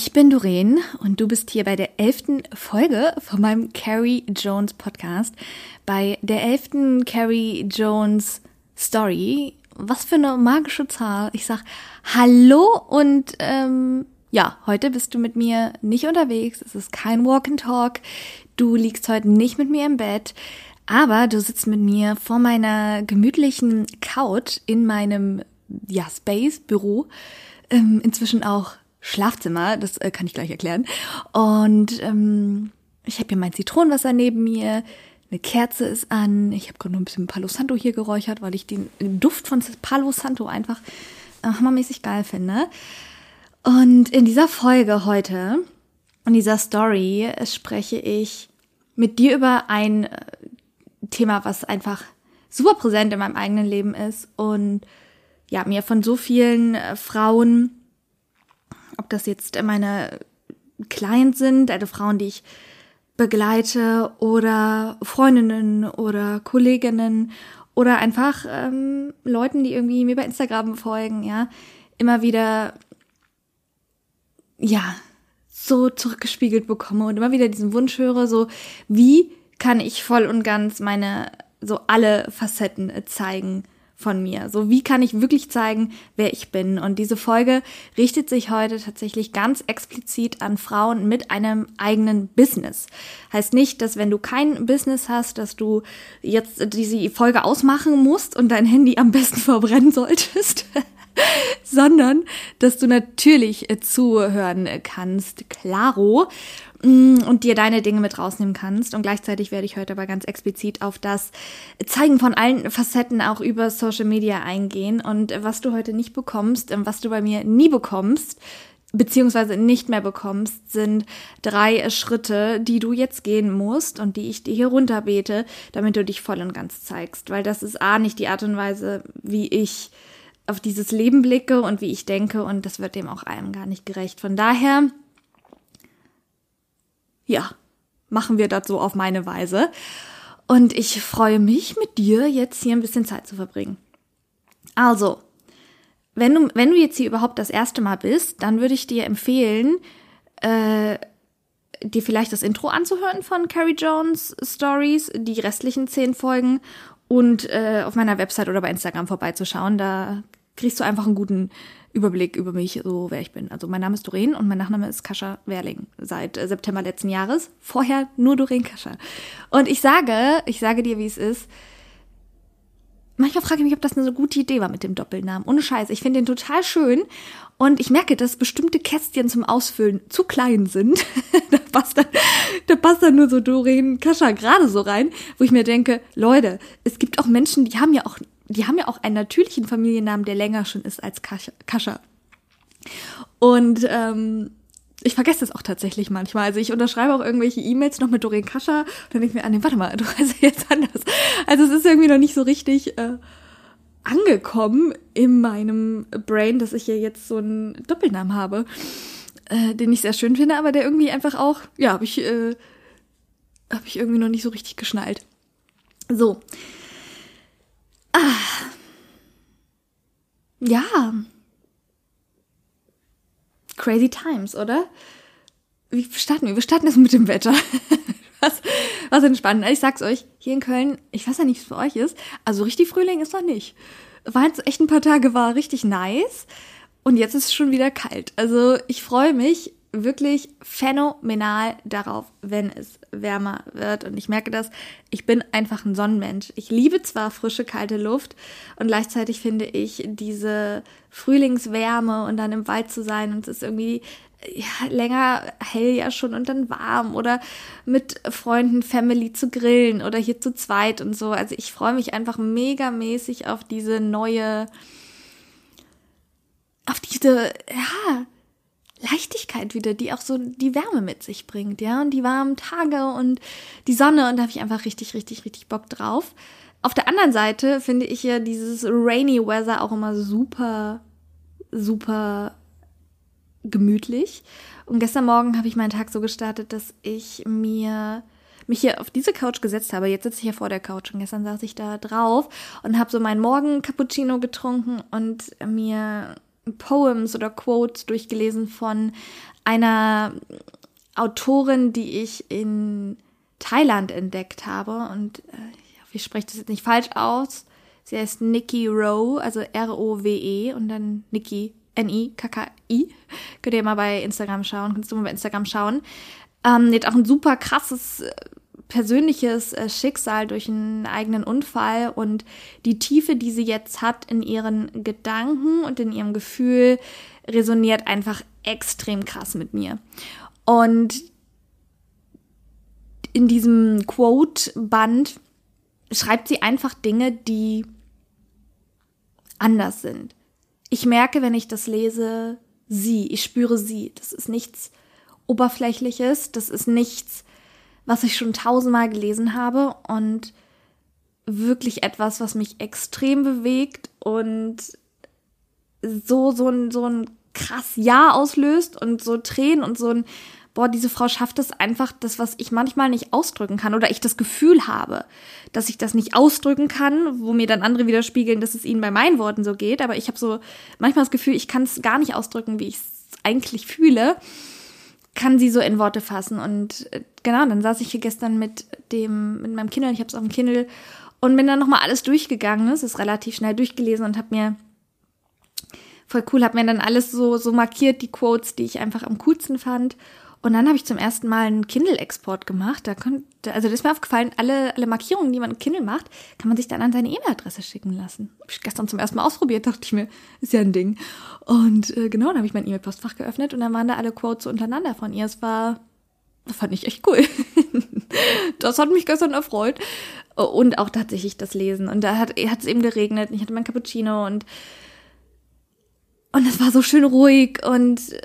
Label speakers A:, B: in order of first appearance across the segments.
A: Ich bin Doreen und du bist hier bei der elften Folge von meinem Carrie Jones Podcast. Bei der elften Carrie Jones Story. Was für eine magische Zahl. Ich sag Hallo und ähm, ja, heute bist du mit mir nicht unterwegs. Es ist kein Walk and Talk. Du liegst heute nicht mit mir im Bett. Aber du sitzt mit mir vor meiner gemütlichen Couch in meinem ja, Space, Büro. Ähm, inzwischen auch Schlafzimmer, das äh, kann ich gleich erklären. Und ähm, ich habe hier mein Zitronenwasser neben mir, eine Kerze ist an, ich habe gerade noch ein bisschen Palo Santo hier geräuchert, weil ich den Duft von Palo Santo einfach äh, hammermäßig geil finde. Und in dieser Folge heute, in dieser Story, spreche ich mit dir über ein äh, Thema, was einfach super präsent in meinem eigenen Leben ist und ja, mir von so vielen äh, Frauen ob das jetzt meine Clients sind, also Frauen, die ich begleite oder Freundinnen oder Kolleginnen oder einfach ähm, Leuten, die irgendwie mir bei Instagram folgen, ja, immer wieder, ja, so zurückgespiegelt bekomme und immer wieder diesen Wunsch höre, so, wie kann ich voll und ganz meine, so alle Facetten zeigen von mir. So, wie kann ich wirklich zeigen, wer ich bin? Und diese Folge richtet sich heute tatsächlich ganz explizit an Frauen mit einem eigenen Business. Heißt nicht, dass wenn du kein Business hast, dass du jetzt diese Folge ausmachen musst und dein Handy am besten verbrennen solltest. sondern dass du natürlich zuhören kannst, klaro, und dir deine Dinge mit rausnehmen kannst. Und gleichzeitig werde ich heute aber ganz explizit auf das Zeigen von allen Facetten auch über Social Media eingehen. Und was du heute nicht bekommst, was du bei mir nie bekommst, beziehungsweise nicht mehr bekommst, sind drei Schritte, die du jetzt gehen musst und die ich dir hier runterbete, damit du dich voll und ganz zeigst. Weil das ist A, nicht die Art und Weise, wie ich auf dieses Leben blicke und wie ich denke und das wird dem auch allem gar nicht gerecht. Von daher ja, machen wir das so auf meine Weise. Und ich freue mich mit dir jetzt hier ein bisschen Zeit zu verbringen. Also, wenn du, wenn du jetzt hier überhaupt das erste Mal bist, dann würde ich dir empfehlen, äh, dir vielleicht das Intro anzuhören von Carrie Jones Stories, die restlichen zehn Folgen und äh, auf meiner Website oder bei Instagram vorbeizuschauen. Da kriegst du einfach einen guten Überblick über mich, so wer ich bin. Also mein Name ist Doreen und mein Nachname ist Kascha Werling seit äh, September letzten Jahres. Vorher nur Doreen Kascha. Und ich sage, ich sage dir, wie es ist. Manchmal frage ich mich, ob das eine so gute Idee war mit dem Doppelnamen. Ohne Scheiß. Ich finde den total schön. Und ich merke, dass bestimmte Kästchen zum Ausfüllen zu klein sind. da, passt dann, da passt dann nur so Doreen Kascha gerade so rein, wo ich mir denke, Leute, es gibt auch Menschen, die haben ja auch die haben ja auch einen natürlichen Familiennamen, der länger schon ist als Kascha. Und ähm, ich vergesse das auch tatsächlich manchmal. Also ich unterschreibe auch irgendwelche E-Mails noch mit Doreen Kascha und dann denke ich mir an, warte mal, du heißt ja jetzt anders. Also es ist irgendwie noch nicht so richtig äh, angekommen in meinem Brain, dass ich ja jetzt so einen Doppelnamen habe, äh, den ich sehr schön finde, aber der irgendwie einfach auch, ja, habe ich, äh, habe ich irgendwie noch nicht so richtig geschnallt. So, Ah. Ja. Crazy Times, oder? Wie starten wir? Wir starten jetzt mit dem Wetter. was, was entspannt. Ich sag's euch, hier in Köln, ich weiß ja nicht, wie es für euch ist, also richtig Frühling ist noch nicht. War jetzt echt ein paar Tage, war richtig nice. Und jetzt ist es schon wieder kalt. Also ich freue mich wirklich phänomenal darauf, wenn es wärmer wird. Und ich merke das, ich bin einfach ein Sonnenmensch. Ich liebe zwar frische, kalte Luft und gleichzeitig finde ich diese Frühlingswärme und dann im Wald zu sein und es ist irgendwie ja, länger hell ja schon und dann warm oder mit Freunden, Family zu grillen oder hier zu zweit und so. Also ich freue mich einfach megamäßig auf diese neue, auf diese, ja, Leichtigkeit wieder, die auch so die Wärme mit sich bringt, ja, und die warmen Tage und die Sonne und da habe ich einfach richtig, richtig, richtig Bock drauf. Auf der anderen Seite finde ich ja dieses rainy Weather auch immer super, super gemütlich. Und gestern Morgen habe ich meinen Tag so gestartet, dass ich mir mich hier auf diese Couch gesetzt habe. Jetzt sitze ich hier vor der Couch und gestern saß ich da drauf und habe so meinen Morgen Cappuccino getrunken und mir Poems oder Quotes durchgelesen von einer Autorin, die ich in Thailand entdeckt habe. Und äh, ich hoffe, ich spreche das jetzt nicht falsch aus. Sie heißt Nikki Rowe, also R-O-W-E und dann Nikki, N-I-K-K-I. Könnt ihr mal bei Instagram schauen, kannst du mal bei Instagram schauen. Ähm, die hat auch ein super krasses äh, persönliches äh, Schicksal durch einen eigenen Unfall und die Tiefe, die sie jetzt hat in ihren Gedanken und in ihrem Gefühl, resoniert einfach extrem krass mit mir. Und in diesem Quote-Band schreibt sie einfach Dinge, die anders sind. Ich merke, wenn ich das lese, sie, ich spüre sie. Das ist nichts Oberflächliches, das ist nichts was ich schon tausendmal gelesen habe und wirklich etwas, was mich extrem bewegt und so, so ein, so ein krass Ja auslöst und so Tränen und so ein, boah, diese Frau schafft es einfach, das, was ich manchmal nicht ausdrücken kann oder ich das Gefühl habe, dass ich das nicht ausdrücken kann, wo mir dann andere widerspiegeln, dass es ihnen bei meinen Worten so geht, aber ich habe so manchmal das Gefühl, ich kann es gar nicht ausdrücken, wie ich es eigentlich fühle kann sie so in Worte fassen. Und äh, genau, dann saß ich hier gestern mit dem, mit meinem Kindle, ich habe es auf dem Kindle und bin dann nochmal alles durchgegangen. Es ist relativ schnell durchgelesen und habe mir voll cool, habe mir dann alles so, so markiert, die Quotes, die ich einfach am coolsten fand. Und dann habe ich zum ersten Mal einen Kindle-Export gemacht. Da konnte, also das ist mir aufgefallen, alle, alle Markierungen, die man in Kindle macht, kann man sich dann an seine E-Mail-Adresse schicken lassen. Habe ich gestern zum ersten Mal ausprobiert, dachte ich mir, ist ja ein Ding. Und äh, genau, dann habe ich mein E-Mail-Postfach geöffnet und dann waren da alle Quotes untereinander von ihr. Es war, das fand ich echt cool. das hat mich gestern erfreut. Und auch tatsächlich das Lesen. Und da hat es eben geregnet. Ich hatte mein Cappuccino und und es war so schön ruhig und äh,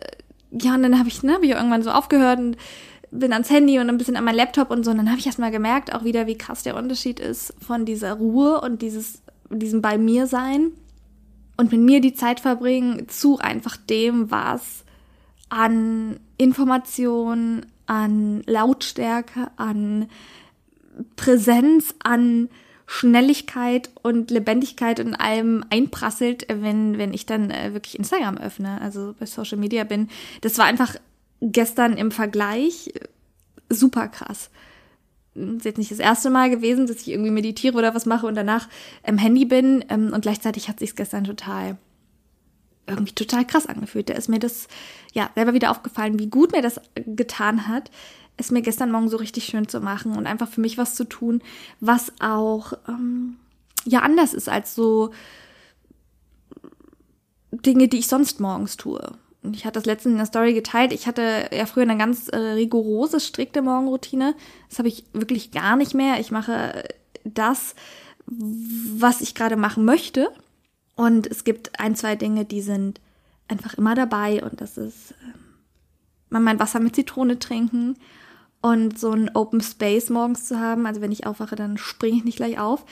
A: ja, und dann habe ich, ne, hab ich irgendwann so aufgehört und bin ans Handy und ein bisschen an mein Laptop und so. Und dann habe ich erst mal gemerkt, auch wieder, wie krass der Unterschied ist von dieser Ruhe und dieses, diesem bei mir sein und mit mir die Zeit verbringen zu einfach dem, was an Information, an Lautstärke, an Präsenz, an Schnelligkeit und Lebendigkeit in allem einprasselt, wenn, wenn ich dann äh, wirklich Instagram öffne, also bei Social Media bin. Das war einfach gestern im Vergleich äh, super krass. Ist jetzt nicht das erste Mal gewesen, dass ich irgendwie meditiere oder was mache und danach im Handy bin. Ähm, und gleichzeitig hat sich gestern total irgendwie total krass angefühlt. Da ist mir das ja selber wieder aufgefallen, wie gut mir das getan hat, es mir gestern Morgen so richtig schön zu machen und einfach für mich was zu tun, was auch ähm, ja anders ist als so Dinge, die ich sonst morgens tue. Und ich hatte das letztens in der Story geteilt. Ich hatte ja früher eine ganz äh, rigorose, strikte Morgenroutine. Das habe ich wirklich gar nicht mehr. Ich mache das, was ich gerade machen möchte. Und es gibt ein, zwei Dinge, die sind einfach immer dabei. Und das ist äh, mein Wasser mit Zitrone trinken und so ein Open Space morgens zu haben. Also wenn ich aufwache, dann springe ich nicht gleich auf,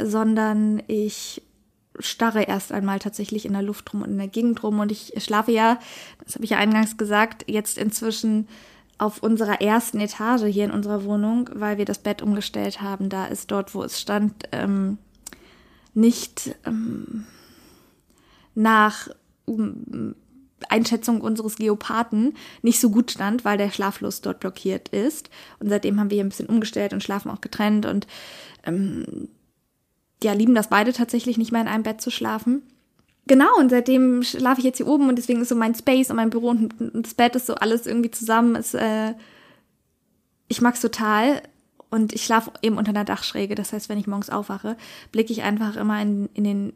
A: sondern ich starre erst einmal tatsächlich in der Luft rum und in der Gegend rum. Und ich schlafe ja, das habe ich ja eingangs gesagt, jetzt inzwischen auf unserer ersten Etage hier in unserer Wohnung, weil wir das Bett umgestellt haben. Da ist dort, wo es stand, ähm, nicht ähm, nach Einschätzung unseres Geopathen nicht so gut stand, weil der Schlaflust dort blockiert ist. Und seitdem haben wir hier ein bisschen umgestellt und schlafen auch getrennt und ähm, ja, lieben das beide tatsächlich nicht mehr in einem Bett zu schlafen. Genau, und seitdem schlafe ich jetzt hier oben und deswegen ist so mein Space und mein Büro und das Bett ist so alles irgendwie zusammen. Ist, äh, ich mag's total und ich schlafe eben unter einer Dachschräge. Das heißt, wenn ich morgens aufwache, blicke ich einfach immer in, in den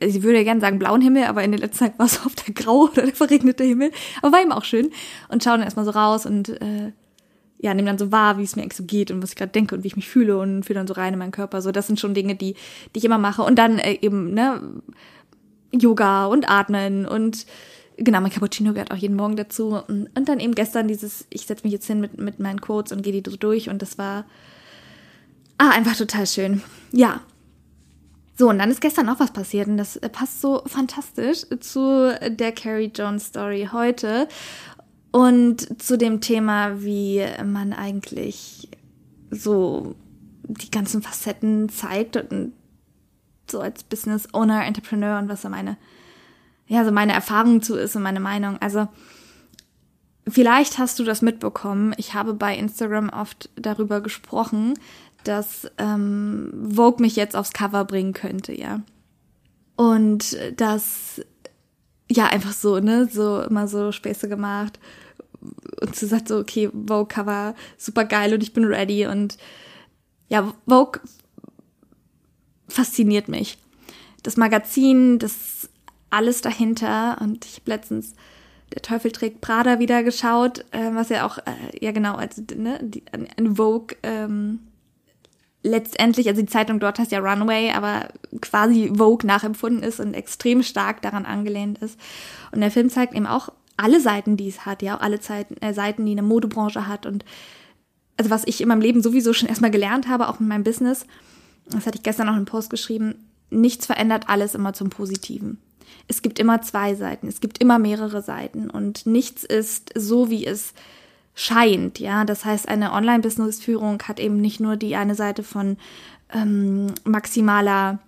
A: also ich würde ja gerne sagen blauen Himmel, aber in der letzten Zeit war es oft der graue oder der verregnete Himmel. Aber war ihm auch schön. Und schaue dann erstmal so raus und äh, ja, nehme dann so wahr, wie es mir eigentlich so geht und was ich gerade denke und wie ich mich fühle und fühle dann so rein in meinen Körper. So, das sind schon Dinge, die, die ich immer mache. Und dann äh, eben, ne, Yoga und Atmen und genau, mein Cappuccino gehört auch jeden Morgen dazu. Und, und dann eben gestern dieses, ich setze mich jetzt hin mit, mit meinen Quotes und gehe die durch und das war ah, einfach total schön. Ja, so, und dann ist gestern auch was passiert und das äh, passt so fantastisch zu der Carrie Jones Story heute und zu dem Thema, wie man eigentlich so die ganzen Facetten zeigt und so als Business Owner, Entrepreneur und was so meine ja, so meine Erfahrung zu ist und meine Meinung. Also, vielleicht hast du das mitbekommen. Ich habe bei Instagram oft darüber gesprochen, dass ähm, Vogue mich jetzt aufs Cover bringen könnte, ja. Und das, ja, einfach so, ne, so immer so Späße gemacht. Und sie sagt so, okay, Vogue Cover, super geil und ich bin ready. Und ja, Vogue fasziniert mich. Das Magazin, das alles dahinter. Und ich habe letztens der Teufel trägt Prada wieder geschaut, äh, was ja auch, äh, ja genau, also ne, die, ein Vogue ähm, letztendlich, also die Zeitung dort heißt ja Runway, aber quasi Vogue nachempfunden ist und extrem stark daran angelehnt ist. Und der Film zeigt eben auch alle Seiten, die es hat, ja, auch alle Zeiten, äh, Seiten, die eine Modebranche hat und also was ich in meinem Leben sowieso schon erstmal gelernt habe, auch in meinem Business, das hatte ich gestern noch einen Post geschrieben, nichts verändert alles immer zum Positiven. Es gibt immer zwei Seiten, es gibt immer mehrere Seiten und nichts ist so, wie es scheint, ja. Das heißt, eine Online-Business-Führung hat eben nicht nur die eine Seite von ähm, maximaler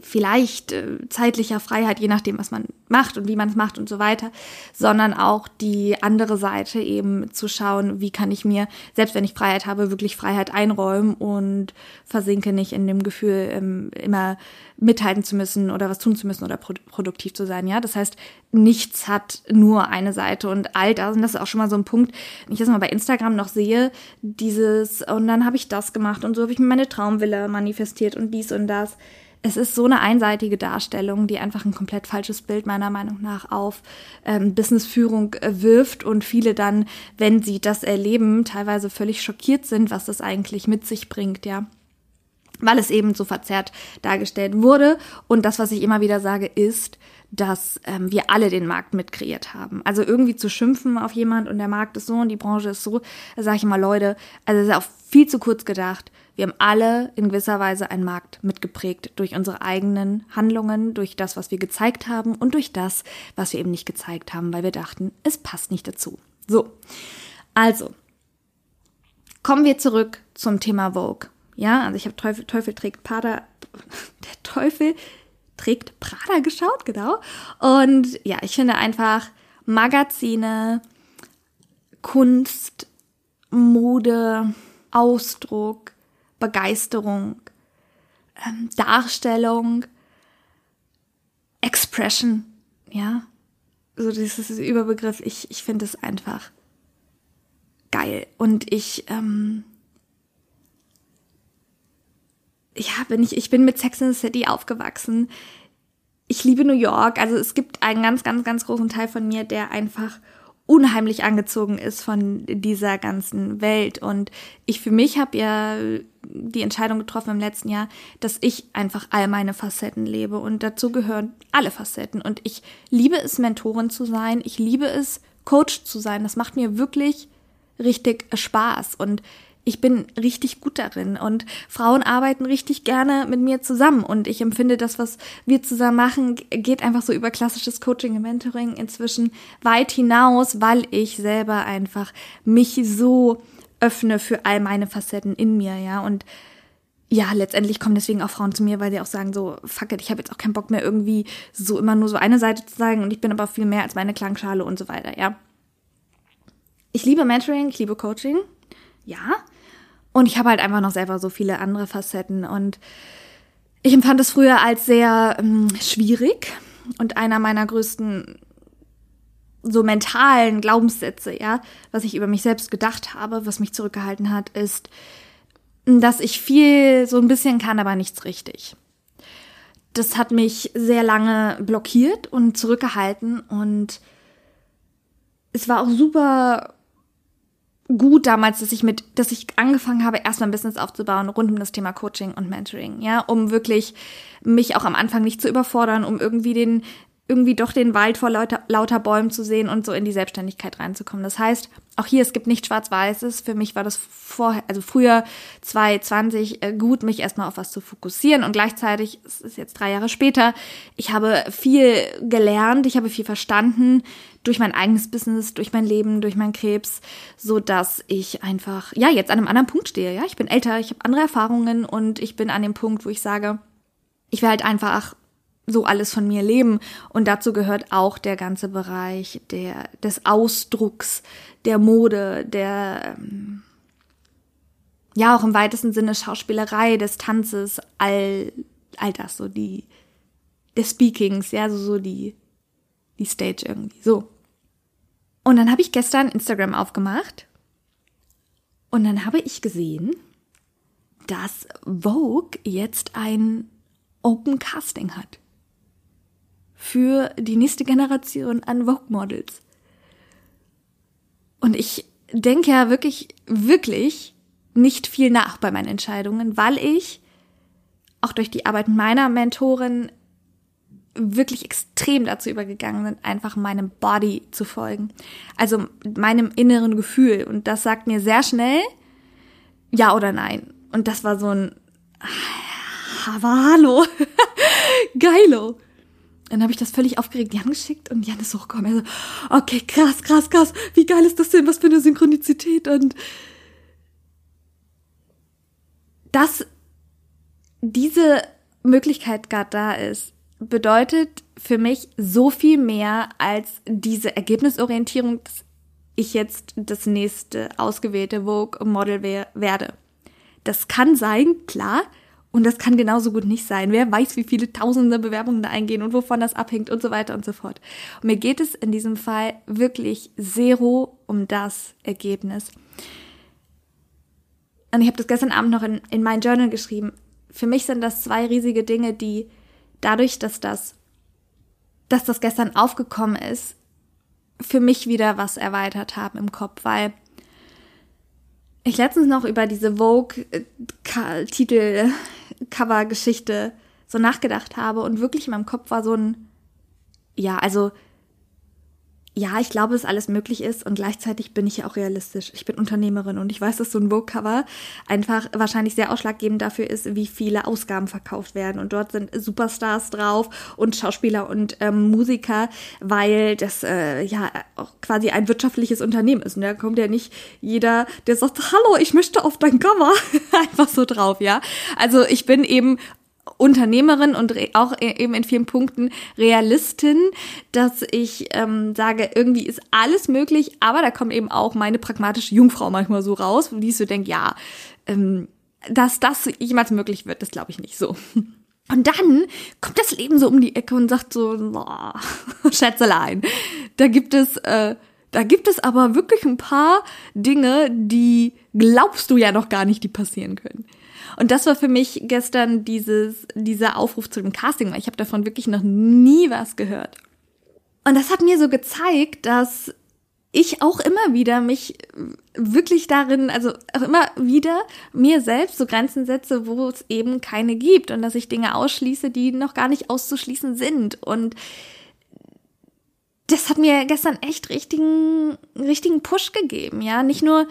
A: vielleicht äh, zeitlicher Freiheit, je nachdem, was man macht und wie man es macht und so weiter, sondern auch die andere Seite eben zu schauen, wie kann ich mir, selbst wenn ich Freiheit habe, wirklich Freiheit einräumen und versinke nicht in dem Gefühl, ähm, immer mithalten zu müssen oder was tun zu müssen oder pro produktiv zu sein. Ja, das heißt, nichts hat nur eine Seite und all das, und das ist auch schon mal so ein Punkt, wenn ich das mal bei Instagram noch sehe, dieses, und dann habe ich das gemacht und so habe ich mir meine Traumvilla manifestiert und dies und das es ist so eine einseitige Darstellung, die einfach ein komplett falsches Bild meiner Meinung nach auf ähm, Businessführung äh, wirft und viele dann, wenn sie das erleben, teilweise völlig schockiert sind, was das eigentlich mit sich bringt, ja. Weil es eben so verzerrt dargestellt wurde. Und das, was ich immer wieder sage, ist, dass ähm, wir alle den Markt mitkreiert haben. Also irgendwie zu schimpfen auf jemand und der Markt ist so und die Branche ist so, da sage ich immer, Leute, also das ist auch viel zu kurz gedacht. Wir haben alle in gewisser Weise einen Markt mitgeprägt durch unsere eigenen Handlungen, durch das, was wir gezeigt haben und durch das, was wir eben nicht gezeigt haben, weil wir dachten, es passt nicht dazu. So, also kommen wir zurück zum Thema Vogue. Ja, also ich habe Teufel, Teufel trägt Prada, der Teufel trägt Prada geschaut, genau. Und ja, ich finde einfach Magazine, Kunst, Mode, Ausdruck, Begeisterung, ähm, Darstellung, Expression, ja. So, das ist Überbegriff. Ich, ich finde es einfach geil. Und ich, ähm, ja, bin ich, ich bin mit Sex in the City aufgewachsen. Ich liebe New York. Also es gibt einen ganz, ganz, ganz großen Teil von mir, der einfach unheimlich angezogen ist von dieser ganzen Welt. Und ich für mich habe ja die Entscheidung getroffen im letzten Jahr, dass ich einfach all meine Facetten lebe. Und dazu gehören alle Facetten. Und ich liebe es, Mentorin zu sein. Ich liebe es, Coach zu sein. Das macht mir wirklich richtig Spaß. Und ich bin richtig gut darin und Frauen arbeiten richtig gerne mit mir zusammen und ich empfinde das, was wir zusammen machen, geht einfach so über klassisches Coaching und Mentoring inzwischen weit hinaus, weil ich selber einfach mich so öffne für all meine Facetten in mir, ja, und ja, letztendlich kommen deswegen auch Frauen zu mir, weil sie auch sagen so, fuck it, ich habe jetzt auch keinen Bock mehr irgendwie so immer nur so eine Seite zu sagen und ich bin aber viel mehr als meine Klangschale und so weiter, ja. Ich liebe Mentoring, ich liebe Coaching, ja, und ich habe halt einfach noch selber so viele andere Facetten. Und ich empfand es früher als sehr ähm, schwierig und einer meiner größten so mentalen Glaubenssätze, ja, was ich über mich selbst gedacht habe, was mich zurückgehalten hat, ist, dass ich viel so ein bisschen kann, aber nichts richtig. Das hat mich sehr lange blockiert und zurückgehalten und es war auch super gut damals, dass ich mit, dass ich angefangen habe, erstmal ein Business aufzubauen rund um das Thema Coaching und Mentoring, ja, um wirklich mich auch am Anfang nicht zu überfordern, um irgendwie den, irgendwie doch den Wald vor lauter, lauter Bäumen zu sehen und so in die Selbstständigkeit reinzukommen. Das heißt, auch hier, es gibt nicht Schwarz-Weißes. Für mich war das vorher, also früher 2020 äh, gut, mich erstmal auf was zu fokussieren und gleichzeitig, es ist jetzt drei Jahre später, ich habe viel gelernt, ich habe viel verstanden durch mein eigenes Business, durch mein Leben, durch meinen Krebs, so dass ich einfach, ja, jetzt an einem anderen Punkt stehe, ja. Ich bin älter, ich habe andere Erfahrungen und ich bin an dem Punkt, wo ich sage, ich will halt einfach so alles von mir leben. Und dazu gehört auch der ganze Bereich der, des Ausdrucks, der Mode, der, ähm, ja, auch im weitesten Sinne Schauspielerei, des Tanzes, all, all das, so die, des Speakings, ja, so, so die, die Stage irgendwie, so. Und dann habe ich gestern Instagram aufgemacht und dann habe ich gesehen, dass Vogue jetzt ein Open Casting hat für die nächste Generation an Vogue Models. Und ich denke ja wirklich, wirklich nicht viel nach bei meinen Entscheidungen, weil ich auch durch die Arbeit meiner Mentorin wirklich extrem dazu übergegangen bin, einfach meinem Body zu folgen. Also meinem inneren Gefühl. Und das sagt mir sehr schnell ja oder nein. Und das war so ein aber hallo. Geilo. Dann habe ich das völlig aufgeregt Jan geschickt und Jan ist hochgekommen. Er so, okay, krass, krass, krass. Wie geil ist das denn? Was für eine Synchronizität und dass diese Möglichkeit gerade da ist, bedeutet für mich so viel mehr als diese Ergebnisorientierung, dass ich jetzt das nächste ausgewählte Vogue-Model werde. Das kann sein, klar, und das kann genauso gut nicht sein. Wer weiß, wie viele tausende Bewerbungen da eingehen und wovon das abhängt und so weiter und so fort. Und mir geht es in diesem Fall wirklich zero um das Ergebnis. Und ich habe das gestern Abend noch in, in mein Journal geschrieben. Für mich sind das zwei riesige Dinge, die dadurch, dass das, dass das gestern aufgekommen ist, für mich wieder was erweitert haben im Kopf, weil ich letztens noch über diese Vogue-Titel-Cover-Geschichte so nachgedacht habe und wirklich in meinem Kopf war so ein, ja, also ja, ich glaube, dass alles möglich ist und gleichzeitig bin ich ja auch realistisch. Ich bin Unternehmerin und ich weiß, dass so ein Vogue-Cover einfach wahrscheinlich sehr ausschlaggebend dafür ist, wie viele Ausgaben verkauft werden. Und dort sind Superstars drauf und Schauspieler und ähm, Musiker, weil das äh, ja auch quasi ein wirtschaftliches Unternehmen ist. Und da kommt ja nicht jeder, der sagt, hallo, ich möchte auf dein Cover einfach so drauf, ja. Also ich bin eben Unternehmerin und auch e-, eben in vielen Punkten Realistin, dass ich ähm, sage, irgendwie ist alles möglich, aber da kommt eben auch meine pragmatische Jungfrau manchmal so raus, wo die so denkt, ja, ähm, dass das jemals möglich wird, das glaube ich nicht so. Und dann kommt das Leben so um die Ecke und sagt so, boah, Schätzelein, da gibt es, äh, da gibt es aber wirklich ein paar Dinge, die glaubst du ja noch gar nicht, die passieren können. Und das war für mich gestern dieses, dieser Aufruf zu dem Casting, weil ich habe davon wirklich noch nie was gehört. Und das hat mir so gezeigt, dass ich auch immer wieder mich wirklich darin, also auch immer wieder mir selbst so Grenzen setze, wo es eben keine gibt und dass ich Dinge ausschließe, die noch gar nicht auszuschließen sind. Und das hat mir gestern echt richtigen, richtigen Push gegeben, ja. Nicht nur,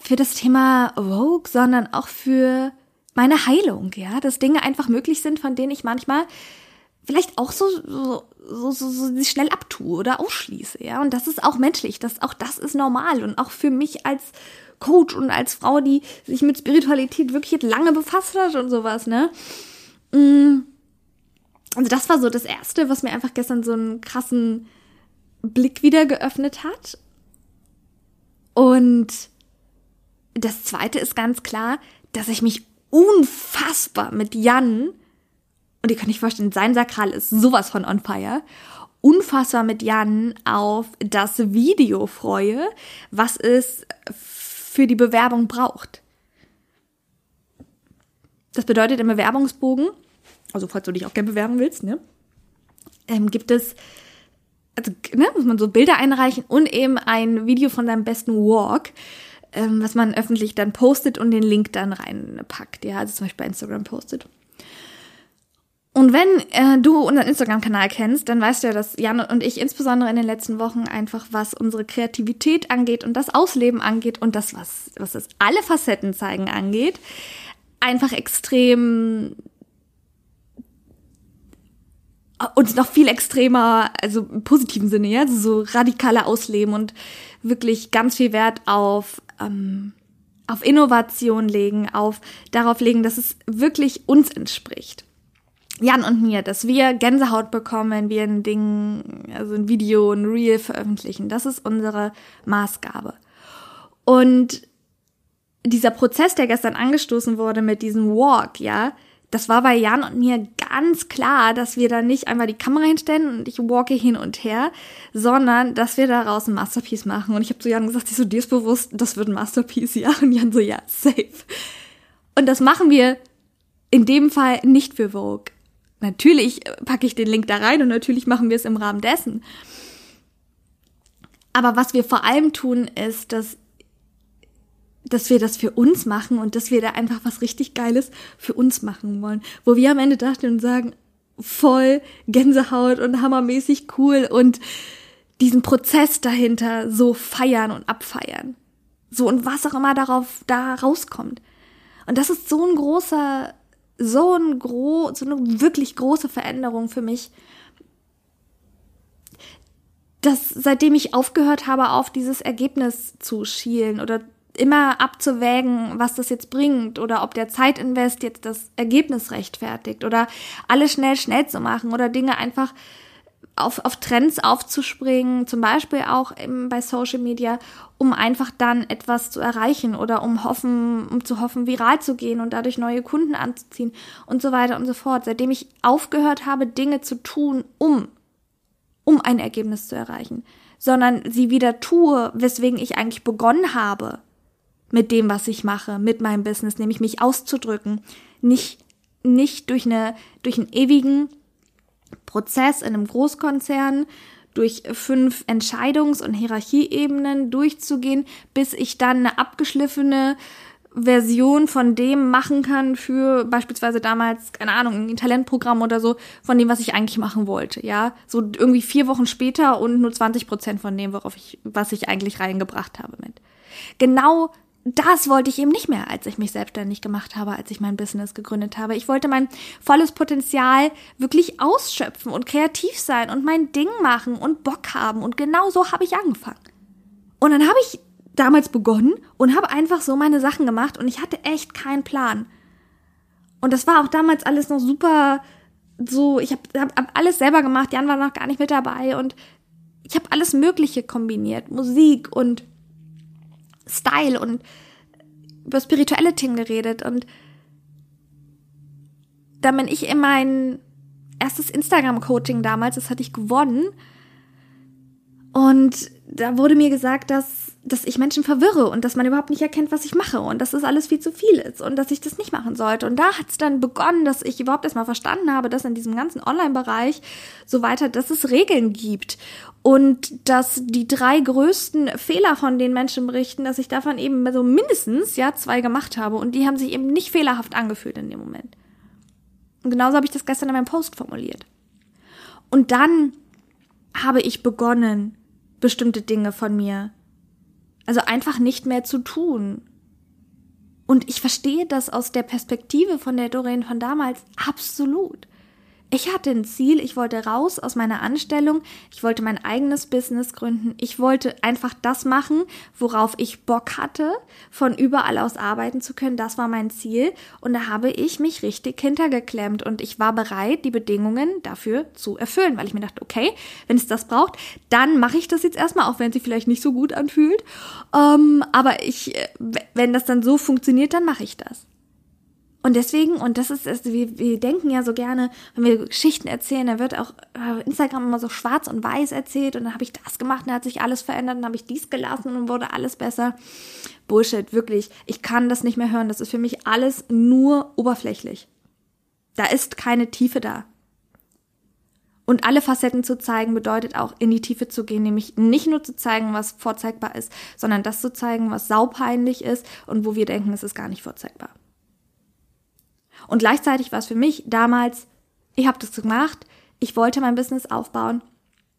A: für das Thema Vogue, sondern auch für meine Heilung, ja, dass Dinge einfach möglich sind, von denen ich manchmal vielleicht auch so, so, so, so, so schnell abtue oder ausschließe, ja. Und das ist auch menschlich, das, auch das ist normal und auch für mich als Coach und als Frau, die sich mit Spiritualität wirklich lange befasst hat und sowas, ne. Mm. Also das war so das Erste, was mir einfach gestern so einen krassen Blick wieder geöffnet hat. Und das zweite ist ganz klar, dass ich mich unfassbar mit Jan, und ihr könnt euch vorstellen, sein Sakral ist sowas von on fire, unfassbar mit Jan auf das Video freue, was es für die Bewerbung braucht. Das bedeutet im Bewerbungsbogen, also falls du dich auch gerne bewerben willst, ne, ähm, gibt es, also, ne, muss man so Bilder einreichen und eben ein Video von seinem besten Walk ähm, was man öffentlich dann postet und den Link dann reinpackt, ja, also zum Beispiel bei Instagram postet. Und wenn äh, du unseren Instagram-Kanal kennst, dann weißt du ja, dass Jan und ich insbesondere in den letzten Wochen einfach, was unsere Kreativität angeht und das Ausleben angeht und das, was, was das alle Facetten zeigen angeht, einfach extrem und noch viel extremer, also im positiven Sinne, ja, so radikaler Ausleben und wirklich ganz viel Wert auf ähm, auf Innovation legen, auf darauf legen, dass es wirklich uns entspricht. Jan und mir, dass wir Gänsehaut bekommen, wenn wir ein Ding, also ein Video, ein Reel veröffentlichen. Das ist unsere Maßgabe. Und dieser Prozess, der gestern angestoßen wurde mit diesem Walk, ja, das war bei Jan und mir ganz klar, dass wir da nicht einmal die Kamera hinstellen und ich walke hin und her, sondern dass wir daraus ein Masterpiece machen. Und ich habe zu Jan gesagt, ich so, dir ist bewusst, das wird ein Masterpiece, ja? Und Jan so, ja, safe. Und das machen wir in dem Fall nicht für Vogue. Natürlich packe ich den Link da rein und natürlich machen wir es im Rahmen dessen. Aber was wir vor allem tun, ist, dass dass wir das für uns machen und dass wir da einfach was richtig Geiles für uns machen wollen. Wo wir am Ende dachten und sagen, voll Gänsehaut und hammermäßig cool und diesen Prozess dahinter so feiern und abfeiern. So und was auch immer darauf da rauskommt. Und das ist so ein großer, so ein gro, so eine wirklich große Veränderung für mich, dass seitdem ich aufgehört habe, auf dieses Ergebnis zu schielen oder immer abzuwägen, was das jetzt bringt oder ob der Zeitinvest jetzt das Ergebnis rechtfertigt oder alles schnell, schnell zu machen oder Dinge einfach auf, auf Trends aufzuspringen, zum Beispiel auch bei Social Media, um einfach dann etwas zu erreichen oder um hoffen, um zu hoffen, viral zu gehen und dadurch neue Kunden anzuziehen und so weiter und so fort. Seitdem ich aufgehört habe, Dinge zu tun, um, um ein Ergebnis zu erreichen, sondern sie wieder tue, weswegen ich eigentlich begonnen habe, mit dem, was ich mache, mit meinem Business, nämlich mich auszudrücken, nicht nicht durch eine durch einen ewigen Prozess in einem Großkonzern durch fünf Entscheidungs- und Hierarchieebenen durchzugehen, bis ich dann eine abgeschliffene Version von dem machen kann für beispielsweise damals, keine Ahnung, ein Talentprogramm oder so, von dem, was ich eigentlich machen wollte, ja. So irgendwie vier Wochen später und nur 20 Prozent von dem, worauf ich, was ich eigentlich reingebracht habe mit. Genau das wollte ich eben nicht mehr, als ich mich selbstständig gemacht habe, als ich mein Business gegründet habe. Ich wollte mein volles Potenzial wirklich ausschöpfen und kreativ sein und mein Ding machen und Bock haben. Und genau so habe ich angefangen. Und dann habe ich damals begonnen und habe einfach so meine Sachen gemacht und ich hatte echt keinen Plan. Und das war auch damals alles noch super so, ich habe hab, hab alles selber gemacht, Jan war noch gar nicht mit dabei und ich habe alles Mögliche kombiniert, Musik und Style und über spirituelle Themen geredet und dann bin ich in mein erstes Instagram-Coaching damals, das hatte ich gewonnen. Und da wurde mir gesagt, dass dass ich Menschen verwirre und dass man überhaupt nicht erkennt, was ich mache und dass das alles viel zu viel ist und dass ich das nicht machen sollte. Und da hat es dann begonnen, dass ich überhaupt erstmal verstanden habe, dass in diesem ganzen Online-Bereich so weiter, dass es Regeln gibt und dass die drei größten Fehler, von denen Menschen berichten, dass ich davon eben so mindestens ja zwei gemacht habe und die haben sich eben nicht fehlerhaft angefühlt in dem Moment. Und genauso habe ich das gestern in meinem Post formuliert. Und dann habe ich begonnen, bestimmte Dinge von mir also einfach nicht mehr zu tun. Und ich verstehe das aus der Perspektive von der Doreen von damals absolut. Ich hatte ein Ziel, ich wollte raus aus meiner Anstellung, ich wollte mein eigenes Business gründen, ich wollte einfach das machen, worauf ich Bock hatte, von überall aus arbeiten zu können, das war mein Ziel und da habe ich mich richtig hintergeklemmt und ich war bereit, die Bedingungen dafür zu erfüllen, weil ich mir dachte, okay, wenn es das braucht, dann mache ich das jetzt erstmal, auch wenn sie vielleicht nicht so gut anfühlt, ähm, aber ich, äh, wenn das dann so funktioniert, dann mache ich das. Und deswegen, und das ist, also wir, wir denken ja so gerne, wenn wir Geschichten erzählen, dann wird auch äh, Instagram immer so schwarz und weiß erzählt und dann habe ich das gemacht, dann hat sich alles verändert, dann habe ich dies gelassen und wurde alles besser. Bullshit, wirklich. Ich kann das nicht mehr hören. Das ist für mich alles nur oberflächlich. Da ist keine Tiefe da. Und alle Facetten zu zeigen bedeutet auch in die Tiefe zu gehen, nämlich nicht nur zu zeigen, was vorzeigbar ist, sondern das zu zeigen, was saupeinlich ist und wo wir denken, es ist gar nicht vorzeigbar. Und gleichzeitig war es für mich damals, ich habe das gemacht, ich wollte mein Business aufbauen.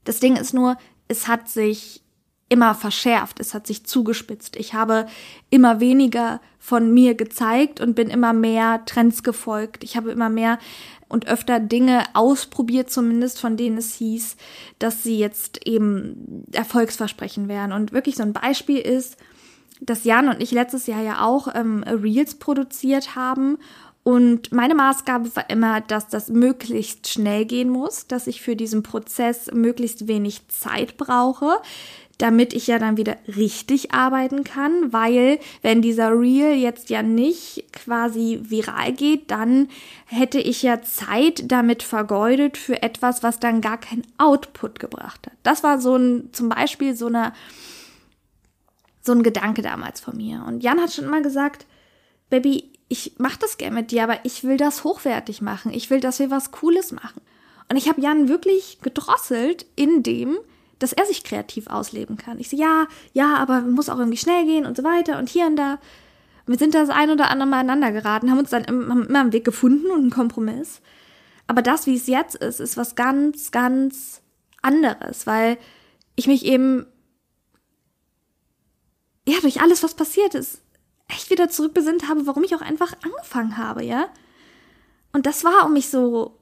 A: Das Ding ist nur, es hat sich immer verschärft, es hat sich zugespitzt. Ich habe immer weniger von mir gezeigt und bin immer mehr Trends gefolgt. Ich habe immer mehr und öfter Dinge ausprobiert, zumindest von denen es hieß, dass sie jetzt eben Erfolgsversprechen wären. Und wirklich so ein Beispiel ist, dass Jan und ich letztes Jahr ja auch ähm, Reels produziert haben Und meine Maßgabe war immer, dass das möglichst schnell gehen muss, dass ich für diesen Prozess möglichst wenig Zeit brauche, damit ich ja dann wieder richtig arbeiten kann, weil wenn dieser Reel jetzt ja nicht quasi viral geht, dann hätte ich ja Zeit damit vergeudet für etwas, was dann gar keinen Output gebracht hat. Das war so ein, zum Beispiel so eine, so ein Gedanke damals von mir. Und Jan hat schon immer gesagt, Baby, ich mache das gerne mit dir, aber ich will das hochwertig machen. Ich will, dass wir was Cooles machen. Und ich habe Jan wirklich gedrosselt in dem, dass er sich kreativ ausleben kann. Ich so, ja, ja, aber muss auch irgendwie schnell gehen und so weiter und hier und da. wir sind das ein oder andere Mal aneinander geraten, haben uns dann haben immer einen Weg gefunden und einen Kompromiss. Aber das, wie es jetzt ist, ist was ganz, ganz anderes, weil ich mich eben, ja, durch alles, was passiert ist, echt wieder zurückbesinnt habe, warum ich auch einfach angefangen habe, ja. Und das war, um mich so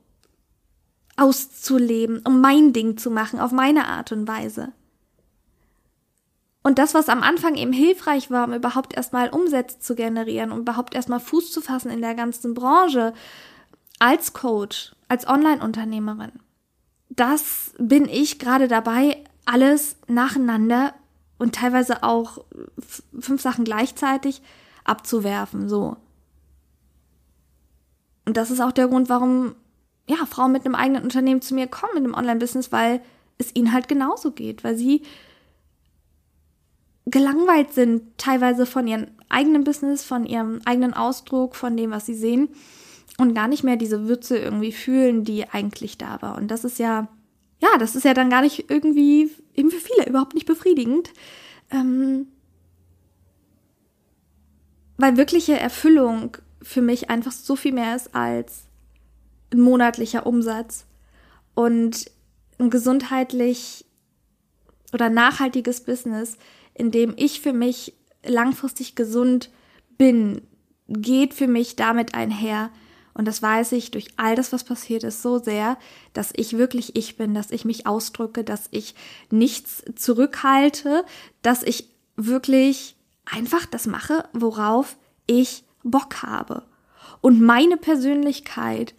A: auszuleben, um mein Ding zu machen, auf meine Art und Weise. Und das, was am Anfang eben hilfreich war, um überhaupt erstmal Umsätze zu generieren, um überhaupt erstmal Fuß zu fassen in der ganzen Branche, als Coach, als Online-Unternehmerin, das bin ich gerade dabei, alles nacheinander und teilweise auch fünf Sachen gleichzeitig abzuwerfen, so. Und das ist auch der Grund, warum ja, Frauen mit einem eigenen Unternehmen zu mir kommen mit einem Online-Business, weil es ihnen halt genauso geht, weil sie gelangweilt sind, teilweise von ihrem eigenen Business, von ihrem eigenen Ausdruck, von dem, was sie sehen und gar nicht mehr diese Würze irgendwie fühlen, die eigentlich da war. Und das ist ja, ja, das ist ja dann gar nicht irgendwie eben für viele überhaupt nicht befriedigend. Ähm, weil wirkliche Erfüllung für mich einfach so viel mehr ist als ein monatlicher Umsatz und ein gesundheitlich oder nachhaltiges Business, in dem ich für mich langfristig gesund bin, geht für mich damit einher. Und das weiß ich durch all das, was passiert ist, so sehr, dass ich wirklich ich bin, dass ich mich ausdrücke, dass ich nichts zurückhalte, dass ich wirklich einfach das mache, worauf ich Bock habe. Und meine Persönlichkeit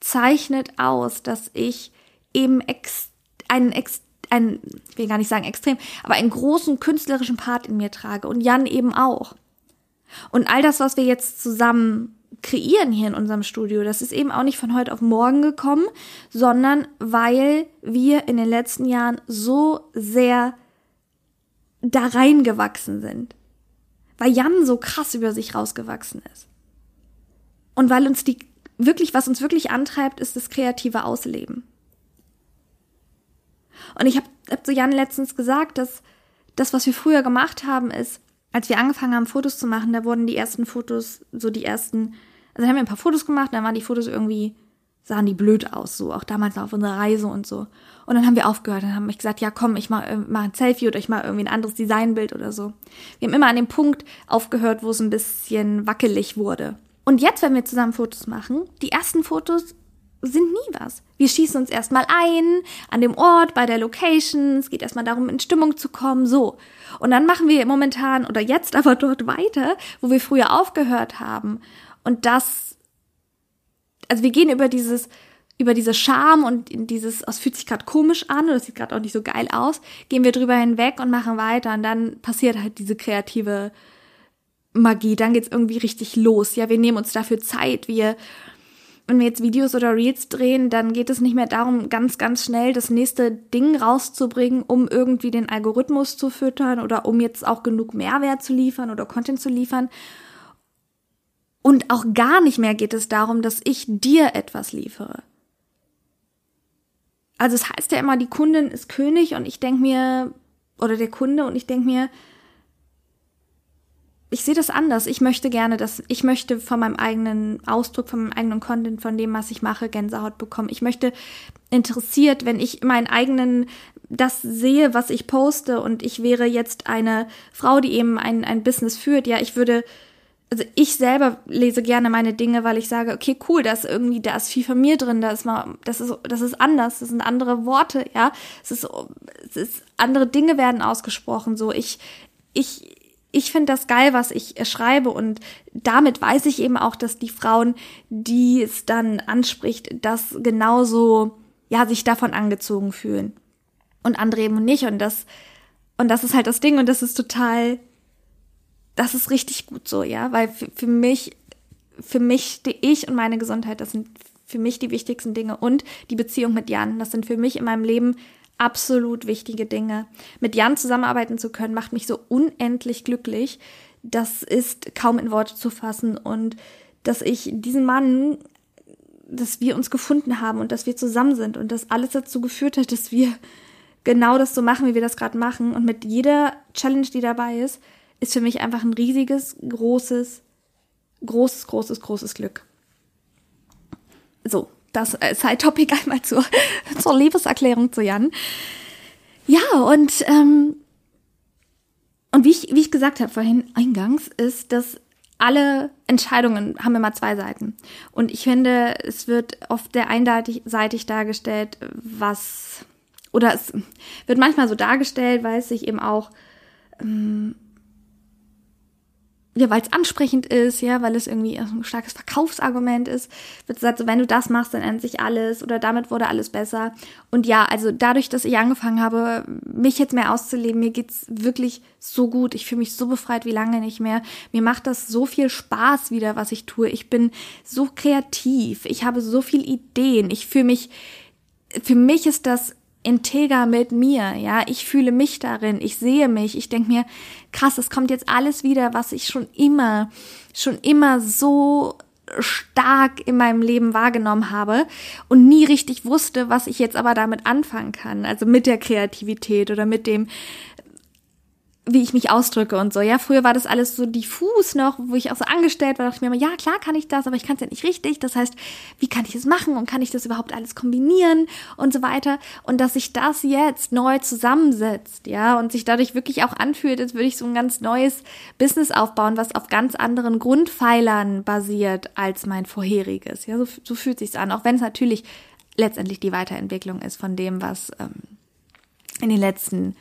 A: zeichnet aus, dass ich eben ex, einen, ex, einen, ich will gar nicht sagen extrem, aber einen großen künstlerischen Part in mir trage und Jan eben auch. Und all das, was wir jetzt zusammen kreieren hier in unserem Studio, das ist eben auch nicht von heute auf morgen gekommen, sondern weil wir in den letzten Jahren so sehr da reingewachsen sind. Weil Jan so krass über sich rausgewachsen ist. Und weil uns die wirklich, was uns wirklich antreibt, ist das kreative Ausleben. Und ich habe hab zu Jan letztens gesagt, dass das, was wir früher gemacht haben, ist, als wir angefangen haben, Fotos zu machen, da wurden die ersten Fotos, so die ersten, also haben wir ein paar Fotos gemacht, dann waren die Fotos irgendwie, sahen die blöd aus, so, auch damals auf unserer Reise und so. Und dann haben wir aufgehört, dann haben wir gesagt, ja komm, ich mach, mach ein Selfie oder ich mach irgendwie ein anderes Designbild oder so. Wir haben immer an dem Punkt aufgehört, wo es ein bisschen wackelig wurde. Und jetzt, wenn wir zusammen Fotos machen, die ersten Fotos sind nie was. Wir schießen uns erstmal ein an dem Ort, bei der Location. Es geht erstmal darum, in Stimmung zu kommen, so. Und dann machen wir momentan oder jetzt aber dort weiter, wo wir früher aufgehört haben. Und das, also wir gehen über dieses, über diese Charme und dieses, es fühlt sich gerade komisch an oder es sieht gerade auch nicht so geil aus, gehen wir drüber hinweg und machen weiter. Und dann passiert halt diese kreative Magie, dann geht's irgendwie richtig los. Ja, wir nehmen uns dafür Zeit. Wir, wenn wir jetzt Videos oder Reels drehen, dann geht es nicht mehr darum, ganz, ganz schnell das nächste Ding rauszubringen, um irgendwie den Algorithmus zu füttern oder um jetzt auch genug Mehrwert zu liefern oder Content zu liefern. Und auch gar nicht mehr geht es darum, dass ich dir etwas liefere. Also es heißt ja immer, die Kundin ist König und ich denke mir, oder der Kunde und ich denke mir, ich sehe das anders. Ich möchte gerne, dass ich möchte von meinem eigenen Ausdruck, von meinem eigenen Content, von dem, was ich mache, Gänsehaut bekommen. Ich möchte interessiert, wenn ich meinen eigenen das sehe, was ich poste und ich wäre jetzt eine Frau, die eben ein, ein Business führt, ja, ich würde, also ich selber lese gerne meine Dinge, weil ich sage, okay, cool, da ist irgendwie, da ist viel von mir drin, da ist mal, das ist, das ist anders, das sind andere Worte, ja, es ist, es ist, andere Dinge werden ausgesprochen, so, ich, ich, ich finde das geil, was ich schreibe und damit weiß ich eben auch, dass die Frauen, die es dann anspricht, das genauso, ja, sich davon angezogen fühlen. Und andere eben nicht und das, und das ist halt das Ding und das ist total, das ist richtig gut so, ja, weil für, für mich, für mich ich und meine Gesundheit, das sind für mich die wichtigsten Dinge und die Beziehung mit Jan, das sind für mich in meinem Leben absolut wichtige Dinge. Mit Jan zusammenarbeiten zu können, macht mich so unendlich glücklich. Das ist kaum in Worte zu fassen und dass ich diesen Mann, dass wir uns gefunden haben und dass wir zusammen sind und dass alles dazu geführt hat, dass wir genau das so machen, wie wir das gerade machen. Und mit jeder Challenge, die dabei ist, ist für mich einfach ein riesiges, großes, großes, großes, großes Glück. So, das Side-Topic einmal zur, zur Liebeserklärung zu Jan. Ja, und, ähm, und wie ich, wie ich gesagt habe vorhin eingangs, ist, dass alle Entscheidungen haben immer zwei Seiten. Und ich finde, es wird oft der einseitig dargestellt, was, oder es wird manchmal so dargestellt, weil es sich eben auch ähm, ja, weil es ansprechend ist, ja, weil es irgendwie ein starkes Verkaufsargument ist, wird gesagt, so wenn du das machst, dann ändert sich alles oder damit wurde alles besser. Und ja, also dadurch, dass ich angefangen habe, mich jetzt mehr auszuleben, mir geht's wirklich so gut. Ich fühle mich so befreit wie lange nicht mehr. Mir macht das so viel Spaß wieder, was ich tue. Ich bin so kreativ. Ich habe so viel Ideen. Ich fühle mich, für mich ist das integer mit mir, ja, ich fühle mich darin, ich sehe mich, ich denke mir, krass, es kommt jetzt alles wieder, was ich schon immer, schon immer so stark in meinem Leben wahrgenommen habe und nie richtig wusste, was ich jetzt aber damit anfangen kann. Also mit der Kreativität oder mit dem, wie ich mich ausdrücke und so. Ja, früher war das alles so diffus noch, wo ich auch so angestellt war, dachte ich mir immer, ja, klar kann ich das, aber ich kann es ja nicht richtig. Das heißt, wie kann ich es machen und kann ich das überhaupt alles kombinieren und so weiter? Und dass sich das jetzt neu zusammensetzt, ja, und sich dadurch wirklich auch anfühlt, als würde ich so ein ganz neues Business aufbauen, was auf ganz anderen Grundpfeilern basiert als mein vorheriges. Ja, so, so fühlt sich's an, auch wenn es natürlich letztendlich die Weiterentwicklung ist von dem, was ähm, in den letzten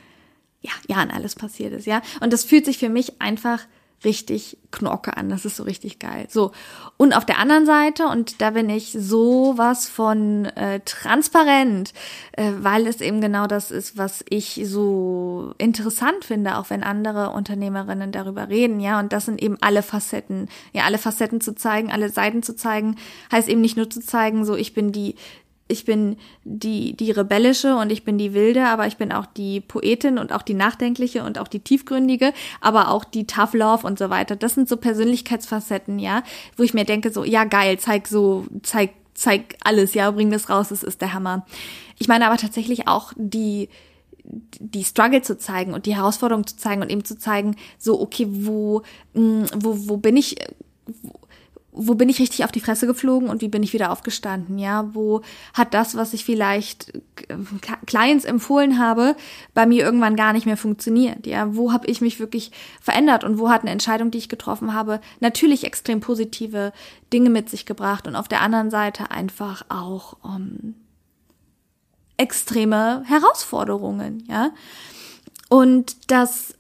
A: ja, Jahren alles passiert ist, ja. Und das fühlt sich für mich einfach richtig Knorke an. Das ist so richtig geil. So. Und auf der anderen Seite, und da bin ich sowas von äh, transparent, äh, weil es eben genau das ist, was ich so interessant finde, auch wenn andere Unternehmerinnen darüber reden, ja. Und das sind eben alle Facetten. Ja, alle Facetten zu zeigen, alle Seiten zu zeigen, heißt eben nicht nur zu zeigen, so ich bin die ich bin die, die rebellische und ich bin die wilde, aber ich bin auch die Poetin und auch die nachdenkliche und auch die tiefgründige, aber auch die Tough Love und so weiter. Das sind so Persönlichkeitsfacetten, ja, wo ich mir denke so, ja geil, zeig so, zeig, zeig alles, ja, bring das raus, das ist der Hammer. Ich meine aber tatsächlich auch die, die Struggle zu zeigen und die Herausforderung zu zeigen und eben zu zeigen, so, okay, wo, mm, wo, wo bin ich, wo, bin ich richtig auf die Fresse geflogen und wie bin ich wieder aufgestanden, ja? Wo hat das, was ich vielleicht Clients empfohlen habe, bei mir irgendwann gar nicht mehr funktioniert, ja? Wo habe ich mich wirklich verändert und wo hat eine Entscheidung, die ich getroffen habe, natürlich extrem positive Dinge mit sich gebracht und auf der anderen Seite einfach auch um, ähm, extreme Herausforderungen, ja? Und das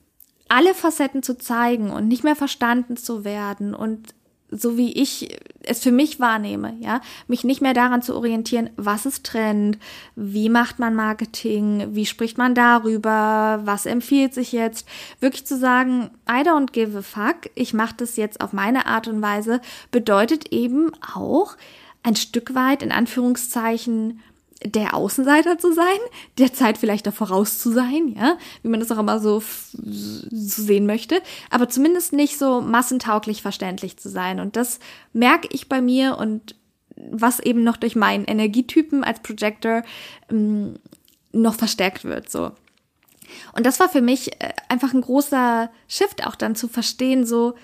A: alle Facetten zu zeigen und nicht mehr verstanden zu werden und so wie ich es für mich wahrnehme, ja, mich nicht mehr daran zu orientieren, was ist Trend, wie macht man Marketing, wie spricht man darüber, was empfiehlt sich jetzt, wirklich zu sagen, I don't give a fuck, ich mache das jetzt auf meine Art und Weise, bedeutet eben auch ein Stück weit in Anführungszeichen der Außenseiter zu sein, der Zeit vielleicht da voraus zu sein, ja, wie man das auch immer so, so sehen möchte, aber zumindest nicht so massentauglich verständlich zu sein. Und das merke ich bei mir und was eben noch durch meinen Energietypen als Projector ähm, noch verstärkt wird, so. Und das war für mich äh, einfach ein großer Shift auch dann zu verstehen, so,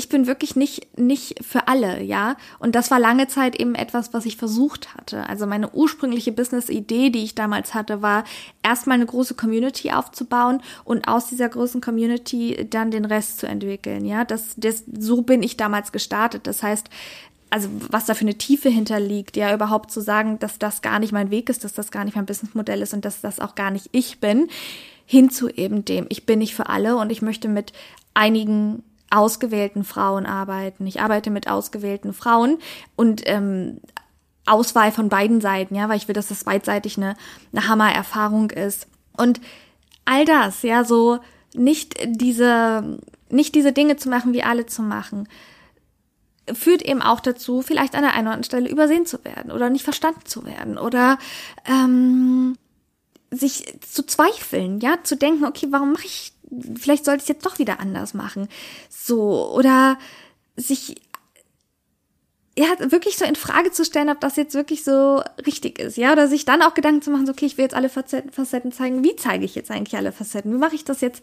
A: ich bin wirklich nicht, nicht für alle, ja. Und das war lange Zeit eben etwas, was ich versucht hatte. Also meine ursprüngliche Business-Idee, die ich damals hatte, war, erstmal eine große Community aufzubauen und aus dieser großen Community dann den Rest zu entwickeln, ja. Das, das, so bin ich damals gestartet. Das heißt, also was da für eine Tiefe hinterliegt, ja, überhaupt zu sagen, dass das gar nicht mein Weg ist, dass das gar nicht mein Businessmodell ist und dass das auch gar nicht ich bin hin zu eben dem, ich bin nicht für alle und ich möchte mit einigen ausgewählten Frauen arbeiten. Ich arbeite mit ausgewählten Frauen und ähm, Auswahl von beiden Seiten, ja, weil ich will, dass das beidseitig eine, eine Hammer-Erfahrung ist. Und all das, ja, so nicht diese, nicht diese Dinge zu machen, wie alle zu machen, führt eben auch dazu, vielleicht an der einen oder anderen Stelle übersehen zu werden oder nicht verstanden zu werden oder ähm, sich zu zweifeln, ja, zu denken, okay, warum mache ich, vielleicht sollte ich es jetzt doch wieder anders machen, so oder sich ja, wirklich so in Frage zu stellen, ob das jetzt wirklich so richtig ist, ja, oder sich dann auch Gedanken zu machen, so, okay, ich will jetzt alle Facetten, zeigen, wie zeige ich jetzt eigentlich alle Facetten, wie mache ich das jetzt?